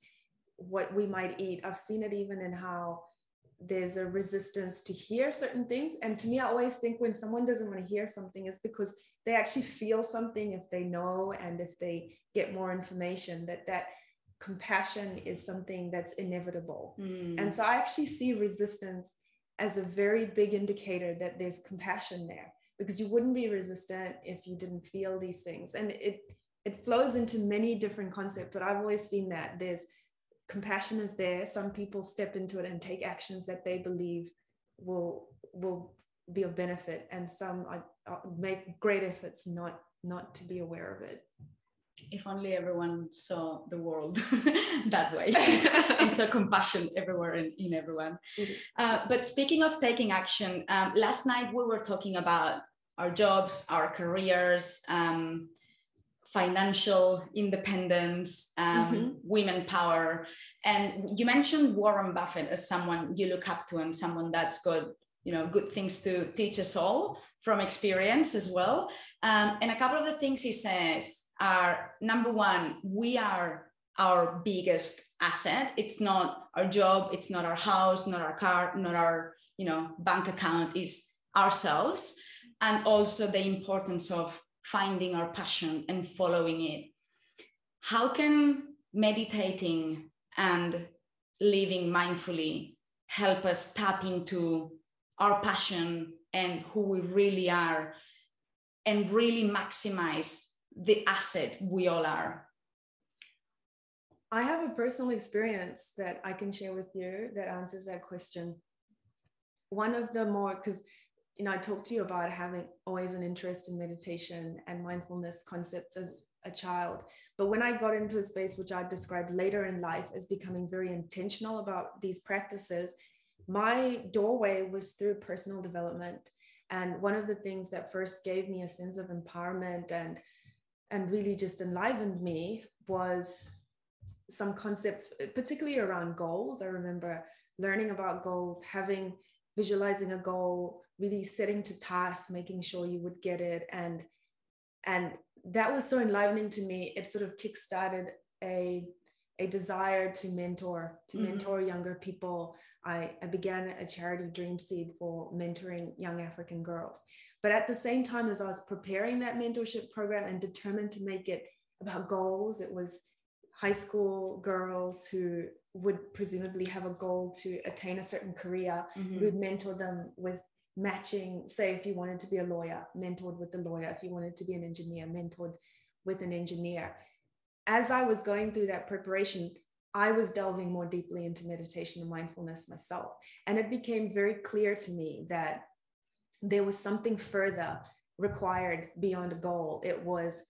what we might eat. I've seen it even in how there's a resistance to hear certain things and to me i always think when someone doesn't want to hear something it's because they actually feel something if they know and if they get more information that that compassion is something that's inevitable Mm. and so I actually see resistance as a very big indicator that there's compassion there because you wouldn't be resistant if you didn't feel these things. And it it flows into many different concepts, but I've always seen that there's compassion is there. Some people step into it and take actions that they believe will will be of benefit, and some are, are make great efforts not not to be aware of it. if only everyone saw the world that way and saw compassion everywhere in, in everyone. Uh, but speaking of taking action, um, last night we were talking about our jobs, our careers, um, financial independence, um, Mhm. women power. And you mentioned Warren Buffett as someone you look up to and someone that's got you know good things to teach us all from experience as well um, and a couple of the things he says are number one we are our biggest asset it's not our job it's not our house not our car not our you know bank account is ourselves and also the importance of finding our passion and following it how can meditating and living mindfully help us tap into our passion and who we really are and really maximize the asset we all are I have a personal experience that I can share with you that answers that question. One of the more, because you know, I talked to you about having always an interest in meditation and mindfulness concepts as a child. But when I got into a space which I described later in life as becoming very intentional about these practices, my doorway was through personal development. And one of the things that first gave me a sense of empowerment and and really just enlivened me was some concepts, particularly around goals. I remember learning about goals, having visualizing a goal, really setting to task, making sure you would get it. And and that was so enlivening to me. It sort of kickstarted a a desire to mentor, to Mhm. mentor younger people. I, I began a charity Dreamseed for mentoring young African girls. But at the same time as I was preparing that mentorship program and determined to make it about goals, it was high school girls who would presumably have a goal to attain a certain career. Mhm. We would mentor them with matching, say, if you wanted to be a lawyer, mentored with the lawyer. If you wanted to be an engineer, mentored with an engineer. As I was going through that preparation, I was delving more deeply into meditation and mindfulness myself. And it became very clear to me that there was something further required beyond a goal. It was,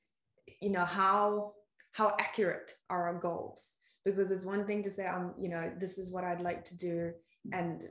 you know, how how accurate are our goals? Because it's one thing to say, um, you know, this is what I'd like to do and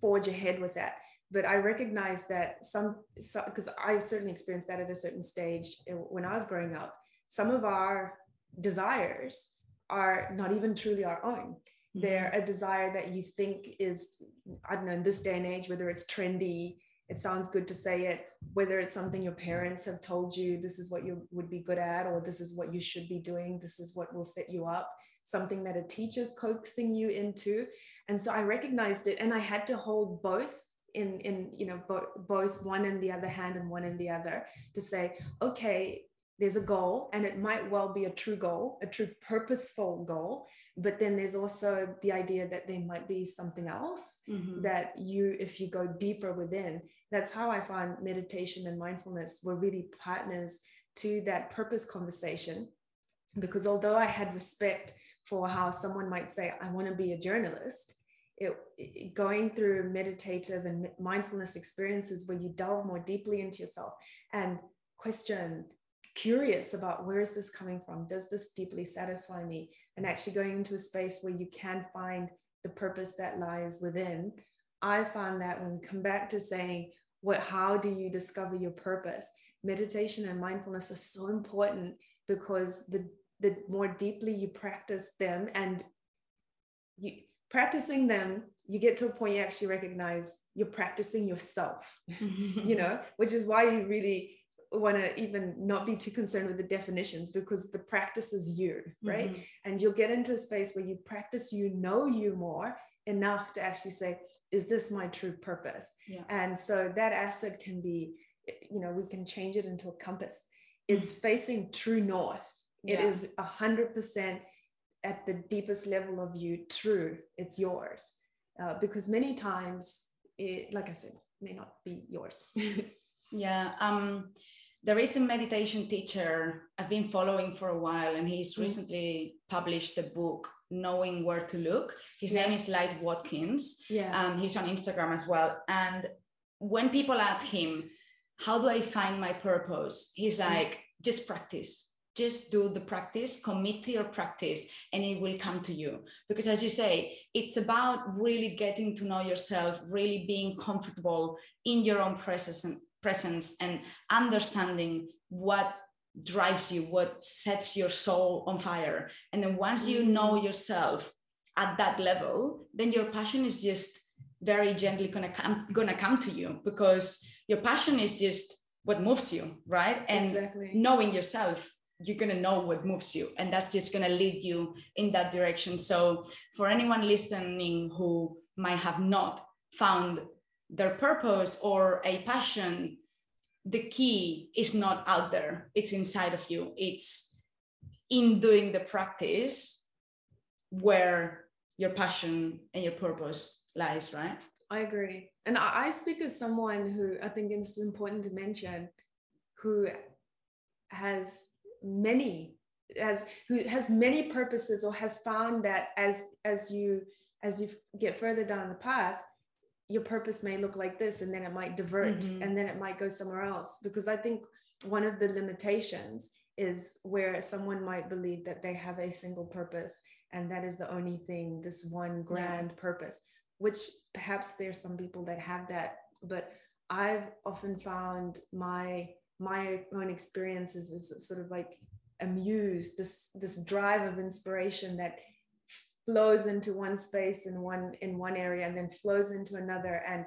forge ahead with that. But I recognize that some, because I certainly experienced that at a certain stage uh, when I was growing up, some of our desires are not even truly our own. They're a desire that you think is, I don't know, in this day and age, whether it's trendy, it sounds good to say it, whether it's something your parents have told you, this is what you would be good at, or this is what you should be doing, this is what will set you up, something that a teacher's coaxing you into. And so I recognized it and I had to hold both in, in you know, bo- both one in the other hand and one in the other to say, okay, there's a goal and it might well be a true goal, a true purposeful goal. But then there's also the idea that there might be something else Mhm. that you, if you go deeper within, that's how I find meditation and mindfulness were really partners to that purpose conversation. Because although I had respect for how someone might say, I want to be a journalist, it, it- going through meditative and mindfulness experiences where you delve more deeply into yourself and question curious about where is this coming from? Does this deeply satisfy me? And actually going into a space where you can find the purpose that lies within. I found that when we come back to saying what how do you discover your purpose? Meditation and mindfulness are so important because the the more deeply you practice them and you practicing them you get to a point you actually recognize you're practicing yourself you know which is why you really want to even not be too concerned with the definitions because the practice is you right Mhm. and you'll get into a space where you practice you know you more enough to actually say is this my true purpose Yeah. and so that asset can be you know we can change it into a compass it's facing true north It Yeah. is a hundred percent at the deepest level of you true it's yours uh, because many times it like i said may not be yours Yeah. Um, there is a meditation teacher I've been following for a while, and he's Mm. recently published a book, Knowing Where to Look. His Yeah. name is Light Watkins. yeah Um, he's on Instagram as well. And when people ask him, How do I find my purpose? He's Mm. like, Just practice. Just do the practice, commit to your practice, and it will come to you. Because as you say, it's about really getting to know yourself, really being comfortable in your own presence and presence and understanding what drives you, what sets your soul on fire. And then once you know Mm. yourself at that level, then your passion is just very gently gonna come gonna come to you because your passion is just what moves you, right? And exactly knowing yourself you're going to know what moves you and that's just going to lead you in that direction. So for anyone listening who might have not found their purpose or a passion the key is not out there. It's inside of you. It's in doing the practice where your passion and your purpose lies right? I agree. And I, speak as someone who I think it's important to mention who has many has who has many purposes or has found that as as you as you get further down the path your purpose may look like this and then it might divert Mhm. and then it might go somewhere else. Because i think one of the limitations is where someone might believe that they have a single purpose and that is the only thing this one grand purpose which perhaps there's some people that have that. But i've often found my my own experiences is sort of like a muse this this drive of inspiration that flows into one space in one in one area and then flows into another. And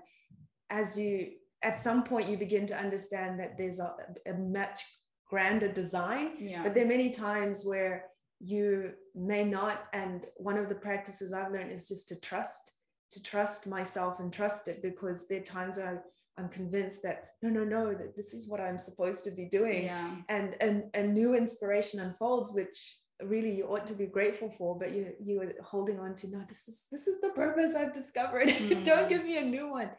as you at some point you begin to understand that there's a, a much grander design yeah. but there are many times where you may not. And one of the practices i've learned is just to trust to trust myself and trust it because there are times where i'm convinced that no no no that this is what i'm supposed to be doing. Yeah. And and a new inspiration unfolds which really you ought to be grateful for but you you are holding on to no this is this is the purpose i've discovered. Mm. don't give me a new one.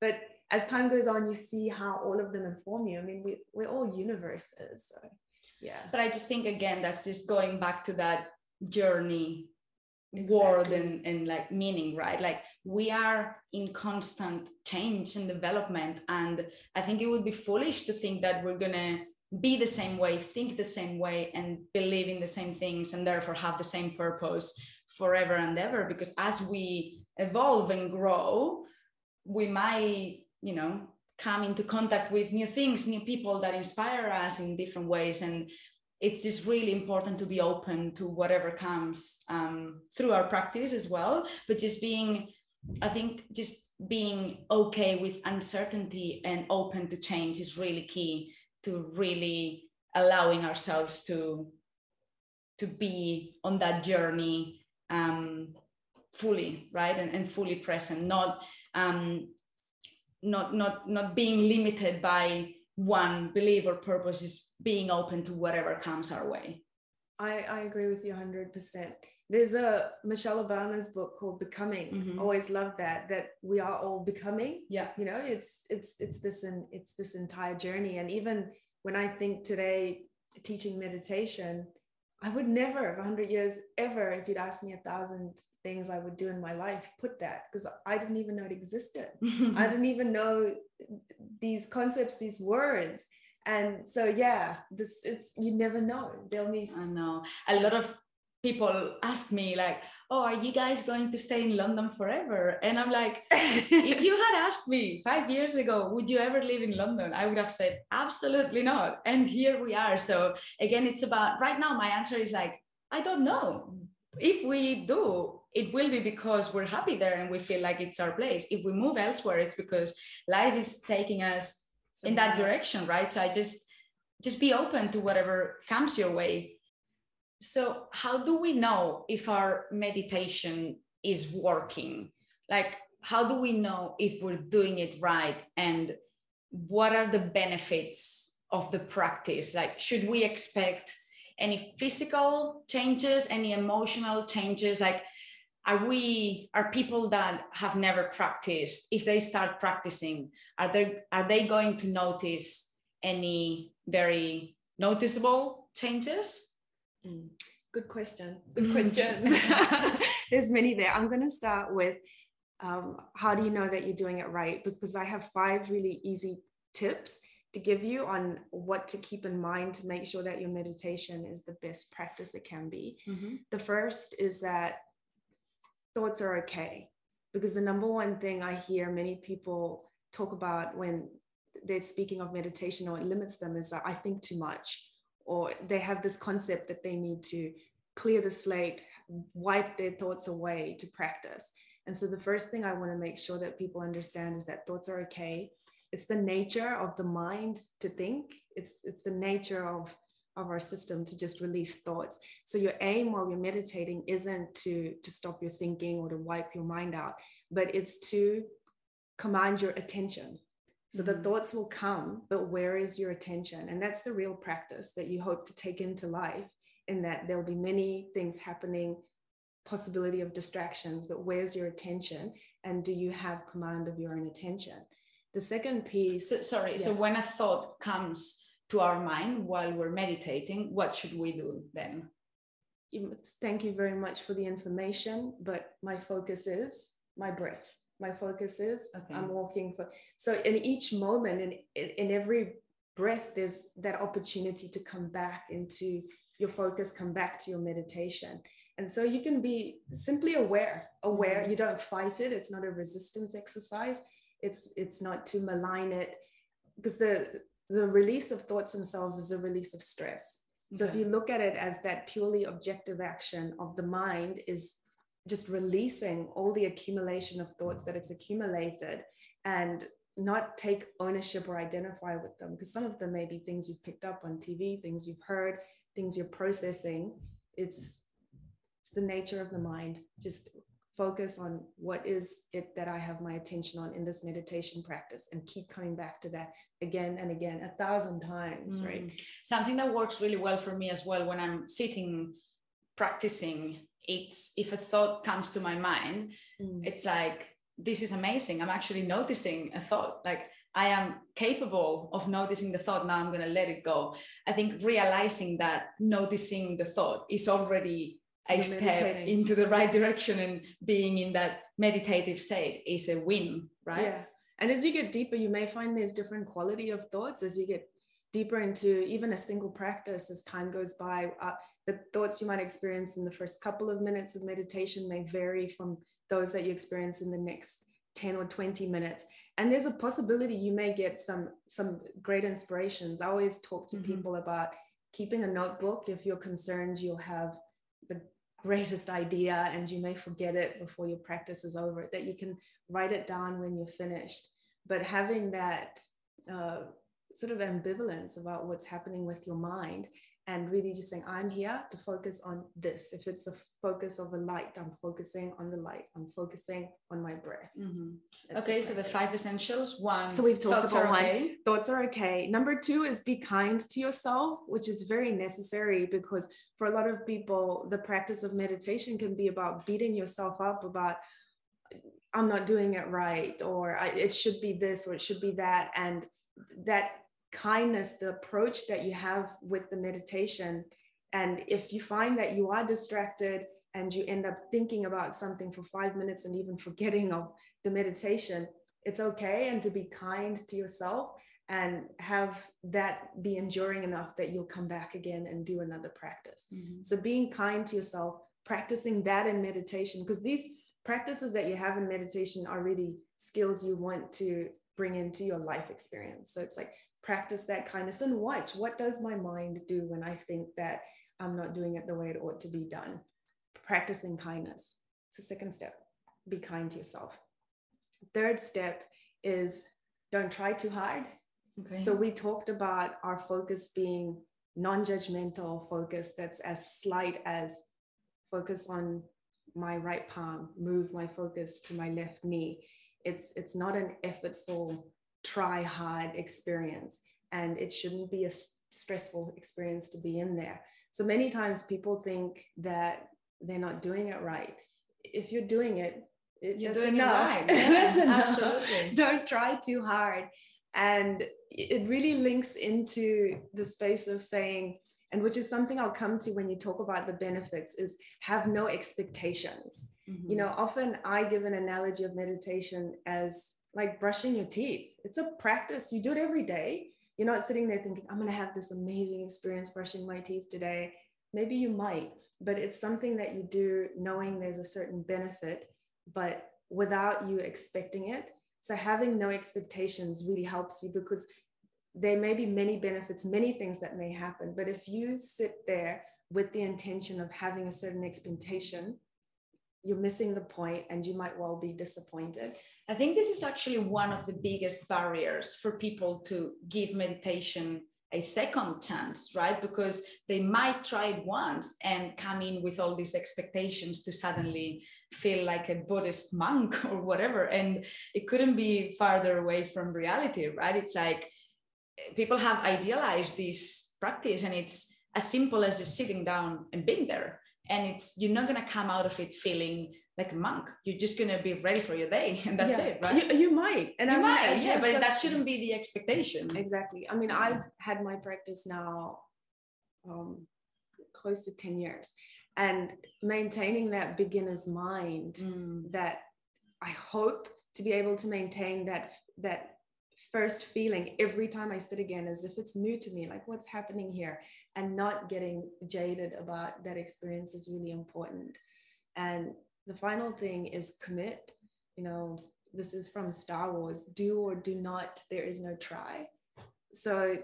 But as time goes on you see how all of them inform you. I mean we, we're all universes so yeah. But i just think again that's just going back to that journey Exactly. word and, and like meaning right like we are in constant change and development and i think it would be foolish to think that we're gonna be the same way think the same way and believe in the same things and therefore have the same purpose forever and ever because as we evolve and grow we might you know come into contact with new things new people that inspire us in different ways and it's just really important to be open to whatever comes um, through our practice as well. But just being i think just being okay with uncertainty and open to change is really key to really allowing ourselves to to be on that journey um, fully right? And, and fully present not um, not not not being limited by one belief or purpose is being open to whatever comes our way I, I agree with you 100%. There's a Michelle Obama's book called Becoming. Mhm. Always love that, that we are all becoming. yeah You know, it's it's it's this and it's this entire journey. And even when I think today teaching meditation, I would never, of 100 years, ever, if you'd asked me a thousand things I would do in my life, put that because I didn't even know it existed. I didn't even know these concepts, these words. And so, yeah, this it's you never know. They'll be I know a lot of people ask me like oh are you guys going to stay in london forever and i'm like if you had asked me five years ago would you ever live in london i would have said absolutely not and here we are so again it's about right now my answer is like i don't know if we do it will be because we're happy there and we feel like it's our place. If we move elsewhere it's because life is taking us in that direction right? So i just just be open to whatever comes your way. So how do we know if our meditation is working? Like how do we know if we're doing it right? And what are the benefits of the practice? Like should we expect any physical changes any emotional changes? Like are we are people that have never practiced if they start practicing are they are they going to notice any very noticeable changes Mm. Good question. Good question. There's many there. I'm going to start with um, how do you know that you're doing it right? Because I have five really easy tips to give you on what to keep in mind to make sure that your meditation is the best practice it can be. Mm-hmm. The first is that thoughts are okay. Because the number one thing I hear many people talk about when they're speaking of meditation or it limits them is I think too much or they have this concept that they need to clear the slate, wipe their thoughts away to practice. And so the first thing I want to make sure that people understand is that thoughts are okay. It's the nature of the mind to think. It's it's the nature of of our system to just release thoughts. So your aim while you're meditating isn't to to stop your thinking or to wipe your mind out, but it's to command your attention so the mm-hmm. thoughts will come, but where is your attention? And that's the real practice that you hope to take into life, in that there'll be many things happening, possibility of distractions, but where's your attention? And do you have command of your own attention? The second piece. So, sorry, yeah. so when a thought comes to our mind while we're meditating, what should we do then? Thank you very much for the information, but my focus is my breath my focus is okay. i'm walking for so in each moment in, in, in every breath there's that opportunity to come back into your focus come back to your meditation and so you can be simply aware aware mm-hmm. you don't fight it it's not a resistance exercise it's it's not to malign it because the the release of thoughts themselves is a release of stress so if you look at it as that purely objective action of the mind is just releasing all the accumulation of thoughts that it's accumulated and not take ownership or identify with them because some of them may be things you've picked up on TV, things you've heard, things you're processing. It's it's the nature of the mind. Just focus on what is it that I have my attention on in this meditation practice and keep coming back to that again and again, a thousand times, mm. right? Something that works really well for me as well when I'm sitting practicing it's if a thought comes to my mind mm. it's like this is amazing i'm actually noticing a thought like i am capable of noticing the thought now i'm going to let it go i think realizing that noticing the thought is already a You're step meditating. into the right direction and being in that meditative state is a win right? Yeah. And as you get deeper you may find there's different quality of thoughts. As you get deeper into even a single practice as time goes by uh, the thoughts you might experience in the first couple of minutes of meditation may vary from those that you experience in the next 10 or 20 minutes. And there's a possibility you may get some some great inspirations. I always talk to mm-hmm. people about keeping a notebook. If you're concerned you'll have greatest idea and you may forget it before your practice is over that you can write it down when you're finished. But having that uh, sort of ambivalence about what's happening with your mind and really just saying i'm here to focus on this. If it's a focus of a light i'm focusing on the light. I'm focusing on my breath. Mm-hmm. okay so the five essentials. One so we've talked about one. okay. thoughts are okay. Number two is be kind to yourself which is very necessary because for a lot of people the practice of meditation can be about beating yourself up about i'm not doing it right or it should be this or it should be that and that kindness, the approach that you have with the meditation. And if you find that you are distracted and you end up thinking about something for five minutes and even forgetting of the meditation, it's okay and to be kind to yourself and have that be enduring enough that you'll come back again and do another practice. Mhm. So being kind to yourself, practicing that in meditation, because these practices that you have in meditation are really skills you want to bring into your life experience. So it's like practice that kindness and watch what does my mind do when I think that I'm not doing it the way it ought to be done. Practicing kindness. It's the second step. Be kind to yourself. Third step is don't try too hard. Okay. So we talked about our focus being non-judgmental focus that's as slight as focus on my right palm, move my focus to my left knee. It's it's not an effortful, try hard experience, and it shouldn't be a stressful experience to be in there. So many times people think that they're not doing it right. If you're doing it, it You're that's doing it enough. right. that's Yeah, enough. absolutely. Don't try too hard. And it really links into the space of saying, and which is something I'll come to when you talk about the benefits, is have no expectations. Mhm. You know, often I give an analogy of meditation as like brushing your teeth. It's a practice. You do it every day. You're not sitting there thinking, I'm going to have this amazing experience brushing my teeth today. Maybe you might, but it's something that you do knowing there's a certain benefit, but without you expecting it. So having no expectations really helps you because there may be many benefits, many things that may happen. But if you sit there with the intention of having a certain expectation, you're missing the point and you might well be disappointed. I think this is actually one of the biggest barriers for people to give meditation a second chance, right? Because they might try it once and come in with all these expectations to suddenly feel like a Buddhist monk or whatever. And it couldn't be farther away from reality, right? It's like people have idealized this practice and it's as simple as just sitting down and being there. And it's you're not gonna come out of it feeling like a monk. You're just gonna be ready for your day, and that's Yeah. it, right? You, you might. And you I might, yeah, but that shouldn't be the expectation. Exactly. I mean, I've had my practice now um, close to 10 years and maintaining that beginner's mind Mm, that I hope to be able to maintain that that first feeling every time I sit again as if it's new to me, like what's happening here, and not getting jaded about that experience is really important. And the final thing is commit. You know, this is from Star Wars: do or do not. There is no try. So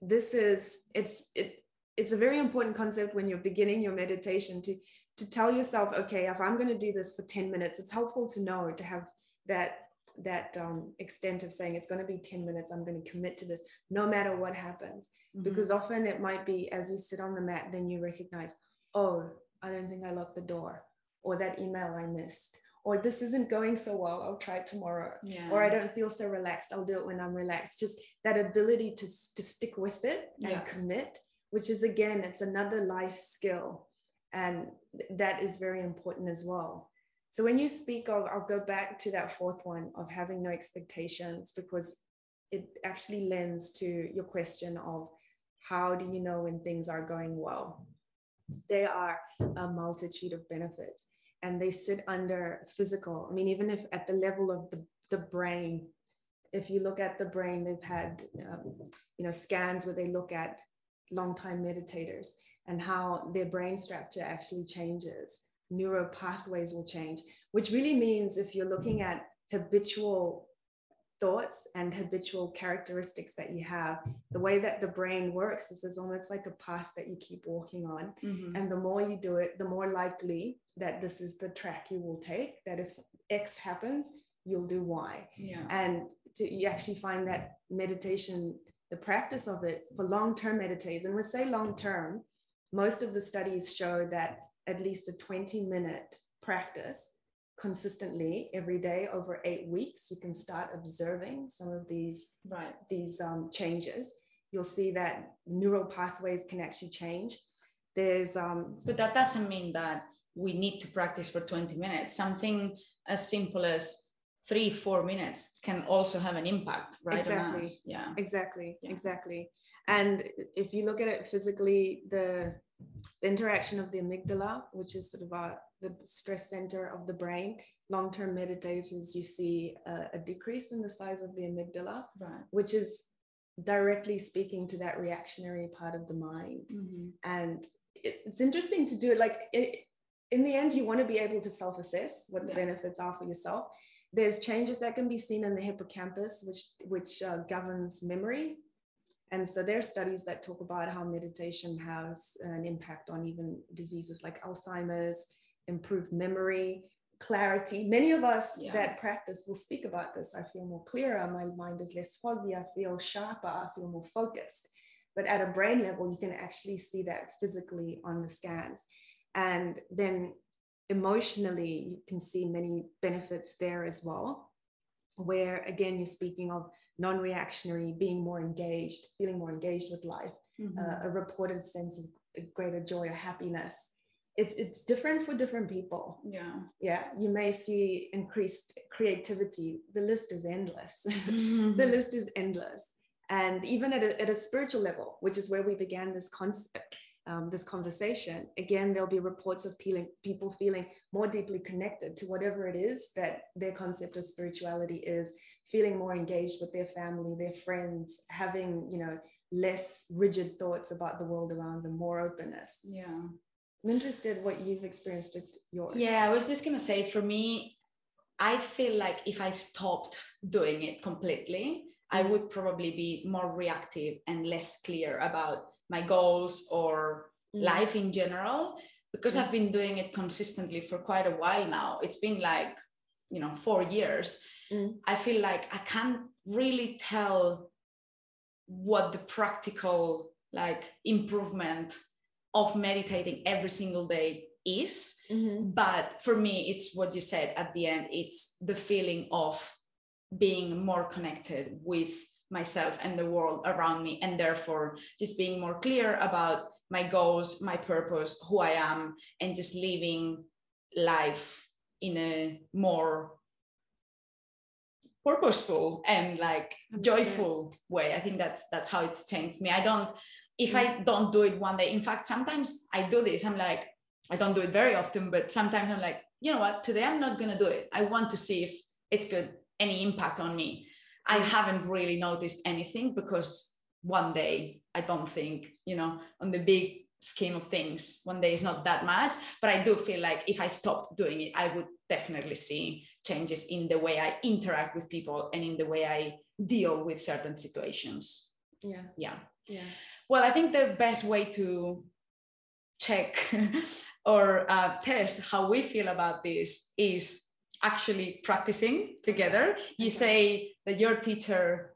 this is it's it it's a very important concept when you're beginning your meditation to to tell yourself okay if i'm going to do this for 10 minutes it's helpful to know to have that that um, extent of saying it's going to be 10 minutes i'm going to commit to this no matter what happens mhm. because often it might be as you sit on the mat then you recognize oh i don't think i locked the door or that email i missed or this isn't going so well i'll try it tomorrow yeah. or I don't feel so relaxed. I'll do it when I'm relaxed. Just that ability to, to stick with it and Yeah. commit, which is again, it's another life skill. And that is very important as well. So when you speak of, I'll go back to that fourth one of having no expectations because it actually lends to your question of how do you know when things are going well? There are a multitude of benefits and they sit under physical. I mean, even if at the level of the, the brain, if you look at the brain, they've had um, you know scans where they look at long-time meditators and how their brain structure actually changes. Neural pathways will change, which really means if you're looking at habitual thoughts and habitual characteristics that you have, the way that the brain works is it's almost like a path that you keep walking on. Mhm. And the more you do it, the more likely that this is the track you will take, that if X happens, you'll do Y. yeah. And to, you actually find that meditation, the practice of it for long term meditators, and we say long term, most of the studies show that at least a 20 minute practice consistently every day over eight weeks, you can start observing some of these right. these um, changes, you'll see that neural pathways can actually change. There's um, But that doesn't mean that we need to practice for 20 minutes. Something as simple as three, four minutes can also have an impact, right? Exactly. Yeah. exactly, Yeah. exactly. And if you look at it physically, the, the interaction of the amygdala, which is sort of our, the stress center of the brain, long-term meditators, you see a, a decrease in the size of the amygdala, Right. which is directly speaking to that reactionary part of the mind. Mhm. And it, it's interesting to do it like it, in the end, you want to be able to self assess what the Yeah. benefits are for yourself. There's changes that can be seen in the hippocampus, which, which uh, governs memory. And so there are studies that talk about how meditation has an impact on even diseases like Alzheimer's, improved memory, clarity. Many of us Yeah. that practice will speak about this. I feel more clearer, my mind is less foggy, I feel sharper, I feel more focused. But at a brain level, you can actually see that physically on the scans. And then emotionally, you can see many benefits there as well. Where again, you're speaking of non reactionary, being more engaged, feeling more engaged with life, Mhm. uh, a reported sense of greater joy or happiness. It's, it's different for different people. yeah. Yeah, you may see increased creativity. The list is endless. the Mhm. list is endless. And even at a, at a spiritual level, which is where we began this concept, um, this conversation, again, there'll be reports of feeling, people feeling more deeply connected to whatever it is that their concept of spirituality is, feeling more engaged with their family, their friends, having, you know, less rigid thoughts about the world around them, more openness. yeah. I'm interested what you've experienced with yours. Yeah, I was just gonna say for me, I feel like if I stopped doing it completely, I Mhm. would probably be more reactive and less clear about my goals or Mm. life in general. Because Mm. I've been doing it consistently for quite a while now. It's been like, you know, four years. Mm. I feel like I can't really tell what the practical like improvement of meditating every single day is Mhm. but for me it's what you said at the end it's the feeling of being more connected with myself and the world around me and therefore just being more clear about my goals my purpose who i am and just living life in a more purposeful and like joyful way. I think that's that's how it's changed me. I don't if i mm. don't do it one day in fact sometimes i do this. I'm like I don't do it very often, but sometimes I'm like, you know what, today I'm not going to do it. I want to see if it's good, any impact on me. I haven't really noticed anything because one day I don't think, you know, on the big scheme of things, one day is not that much. But I do feel like if I stopped doing it, I would definitely see changes in the way I interact with people and in the way I deal with certain situations. Yeah, Yeah. yeah. Well, I think the best way to check or uh, test how we feel about this is actually practicing together. You say that your teacher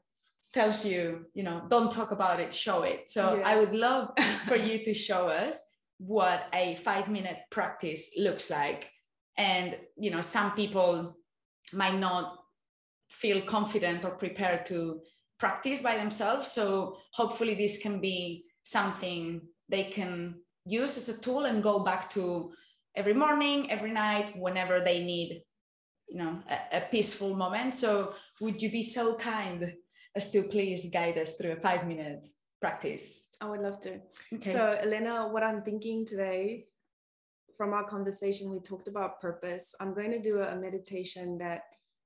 tells you, you know, don't talk about it, show it. So I would love for you to show us what a five minute practice looks like. And, you know, some people might not feel confident or prepared to practice by themselves. So hopefully this can be something they can use as a tool and go back to every morning, every night, whenever they need, you know, a, a peaceful moment. So would you be so kind as to please guide us through a five minute practice? I would love to. Okay. So, Elena, what I'm thinking today from our conversation, we talked about purpose. I'm going to do a meditation that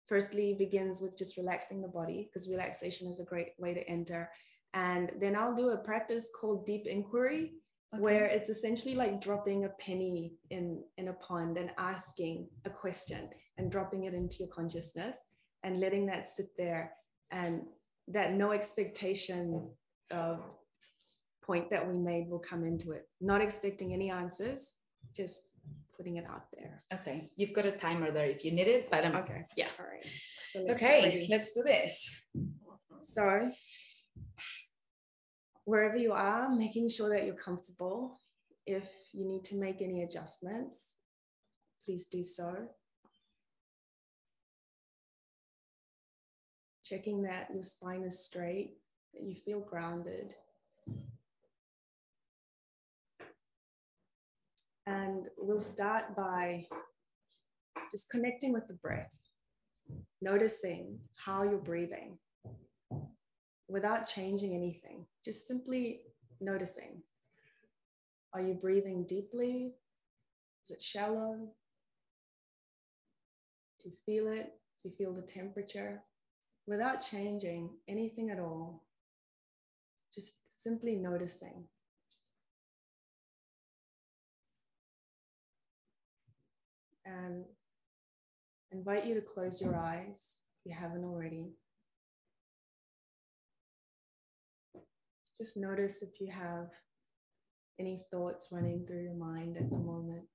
firstly begins with just relaxing the body, because relaxation is a great way to enter. And then I'll do a practice called deep inquiry, Okay. where it's essentially like dropping a penny in, in a pond and asking a question and dropping it into your consciousness and letting that sit there and that no expectation of point that we made will come into it. Not expecting any answers, just putting it out there. okay. You've got a timer there if you need it, but um, Okay. Yeah. All right. So let's okay, let's do this. So wherever you are, making sure that you're comfortable. If you need to make any adjustments, please do so. Checking that your spine is straight, that you feel grounded. And we'll start by just connecting with the breath, noticing how you're breathing without changing anything, just simply noticing. Are you breathing deeply? Is it shallow? Do you feel it? Do you feel the temperature? Without changing anything at all, Just simply noticing. And invite you to close your eyes if you haven't already. Just notice if you have any thoughts running through your mind at the moment.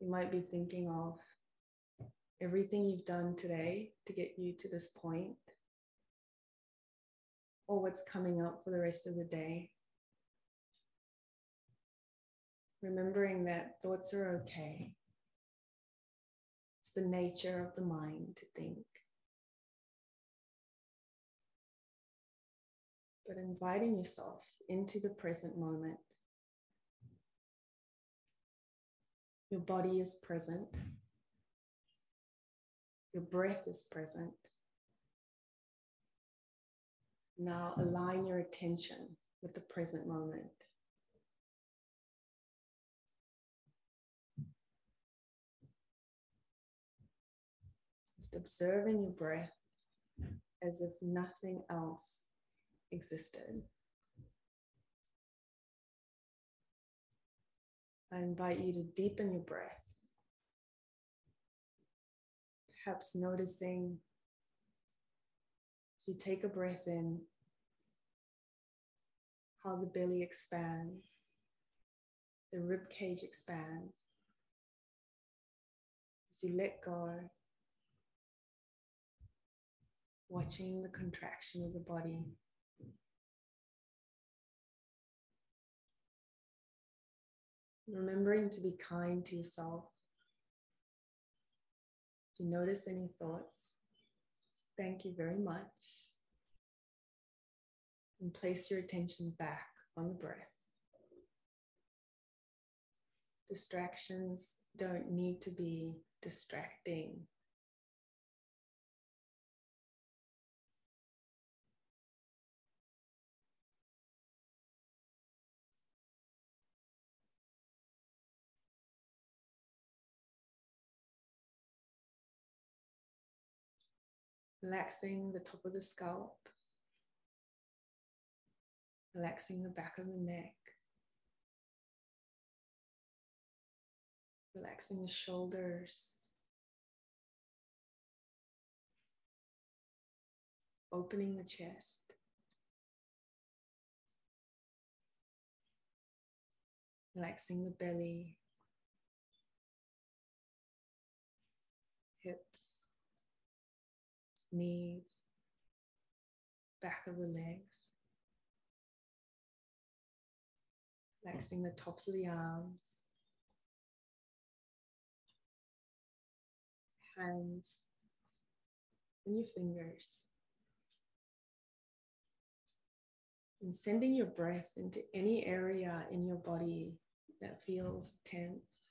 You might be thinking of everything you've done today to get you to this point, or what's coming up for the rest of the day. Remembering that thoughts are okay. It's the nature of the mind to think. But inviting yourself into the present moment. Your body is present. Your breath is present. Now mm. align your attention with the present moment. Just observing your breath as if nothing else existed. I invite you to deepen your breath. Perhaps noticing as you take a breath in, how the belly expands, the rib cage expands. As you let go, watching the contraction of the body. Remembering to be kind to yourself. You notice any thoughts, thank you very much. And place your attention back on the breath. Distractions don't need to be distracting. Relaxing the top of the scalp, relaxing the back of the neck, relaxing the shoulders, opening the chest. Relaxing the belly, hips, knees, back of the legs. Relaxing the tops of the arms, hands, and your fingers. And sending your breath into any area in your body that feels tense.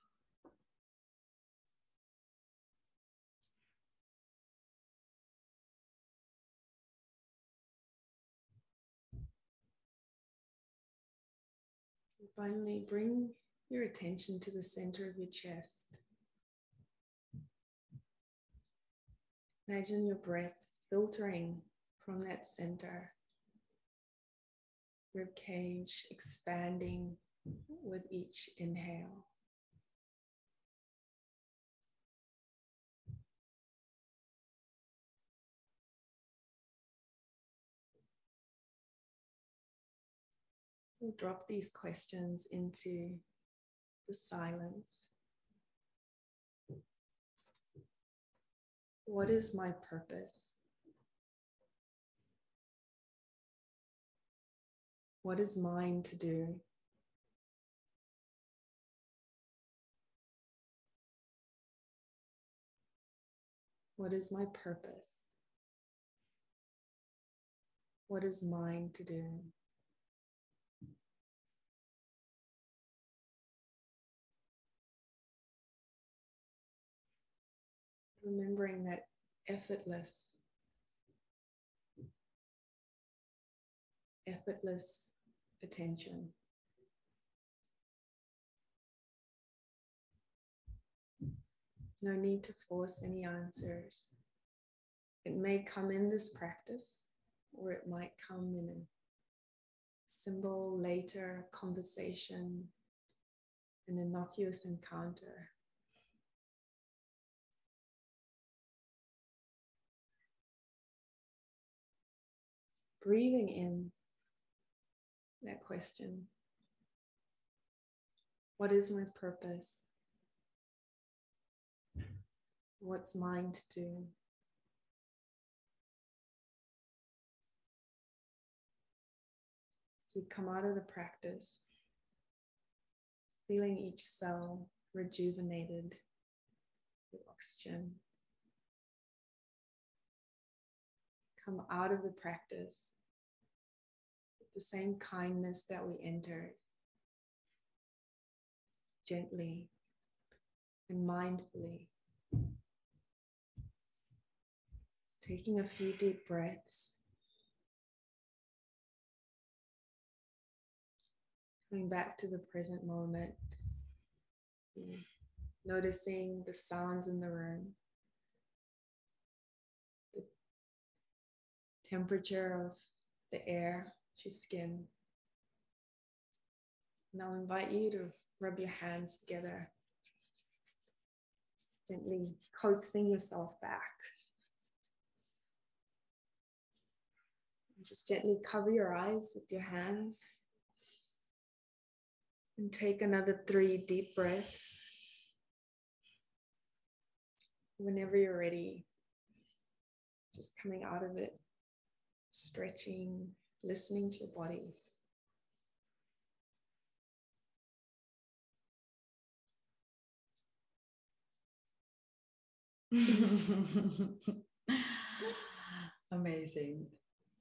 Finally, bring your attention to the center of your chest. Imagine your breath filtering from that center, rib cage expanding with each inhale. We'll drop these questions into the silence. What is my purpose? What is mine to do? What is my purpose? What is mine to do? Remembering that effortless, effortless attention. No need to force any answers. It may come in this practice or it might come in a symbol, later conversation, an innocuous encounter. Breathing in that question What is my purpose? What's mine to do? So come out of the practice, feeling each cell rejuvenated with oxygen. Come out of the practice the same kindness that we entered, gently and mindfully. Taking a few deep breaths. Coming back to the present moment. Noticing the sounds in the room. The temperature of the air, your skin. And I'll invite you to rub your hands together. Just gently coaxing yourself back. Just gently cover your eyes with your hands. And take another three deep breaths. Whenever you're ready, just coming out of it, stretching, listening to your body. Amazing.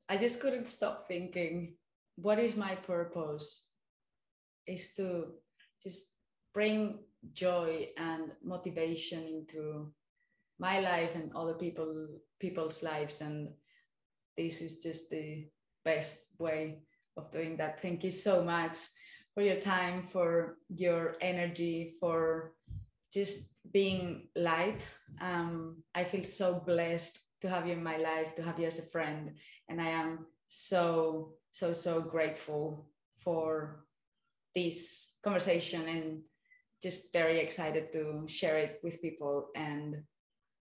I just couldn't stop thinking, what is my purpose? Is to just bring joy and motivation into my life and other people people's lives and this is just the best way of doing that thank you so much for your time for your energy for just being light um, i feel so blessed to have you in my life, to have you as a friend. And I am so, so, so grateful for this conversation and just very excited to share it with people. And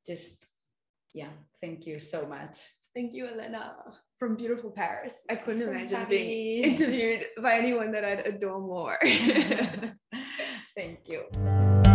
just, yeah, thank you so much. Thank you, Elena, from beautiful Paris. I couldn't from imagine Paris. being interviewed by anyone that I'd adore more. Thank you.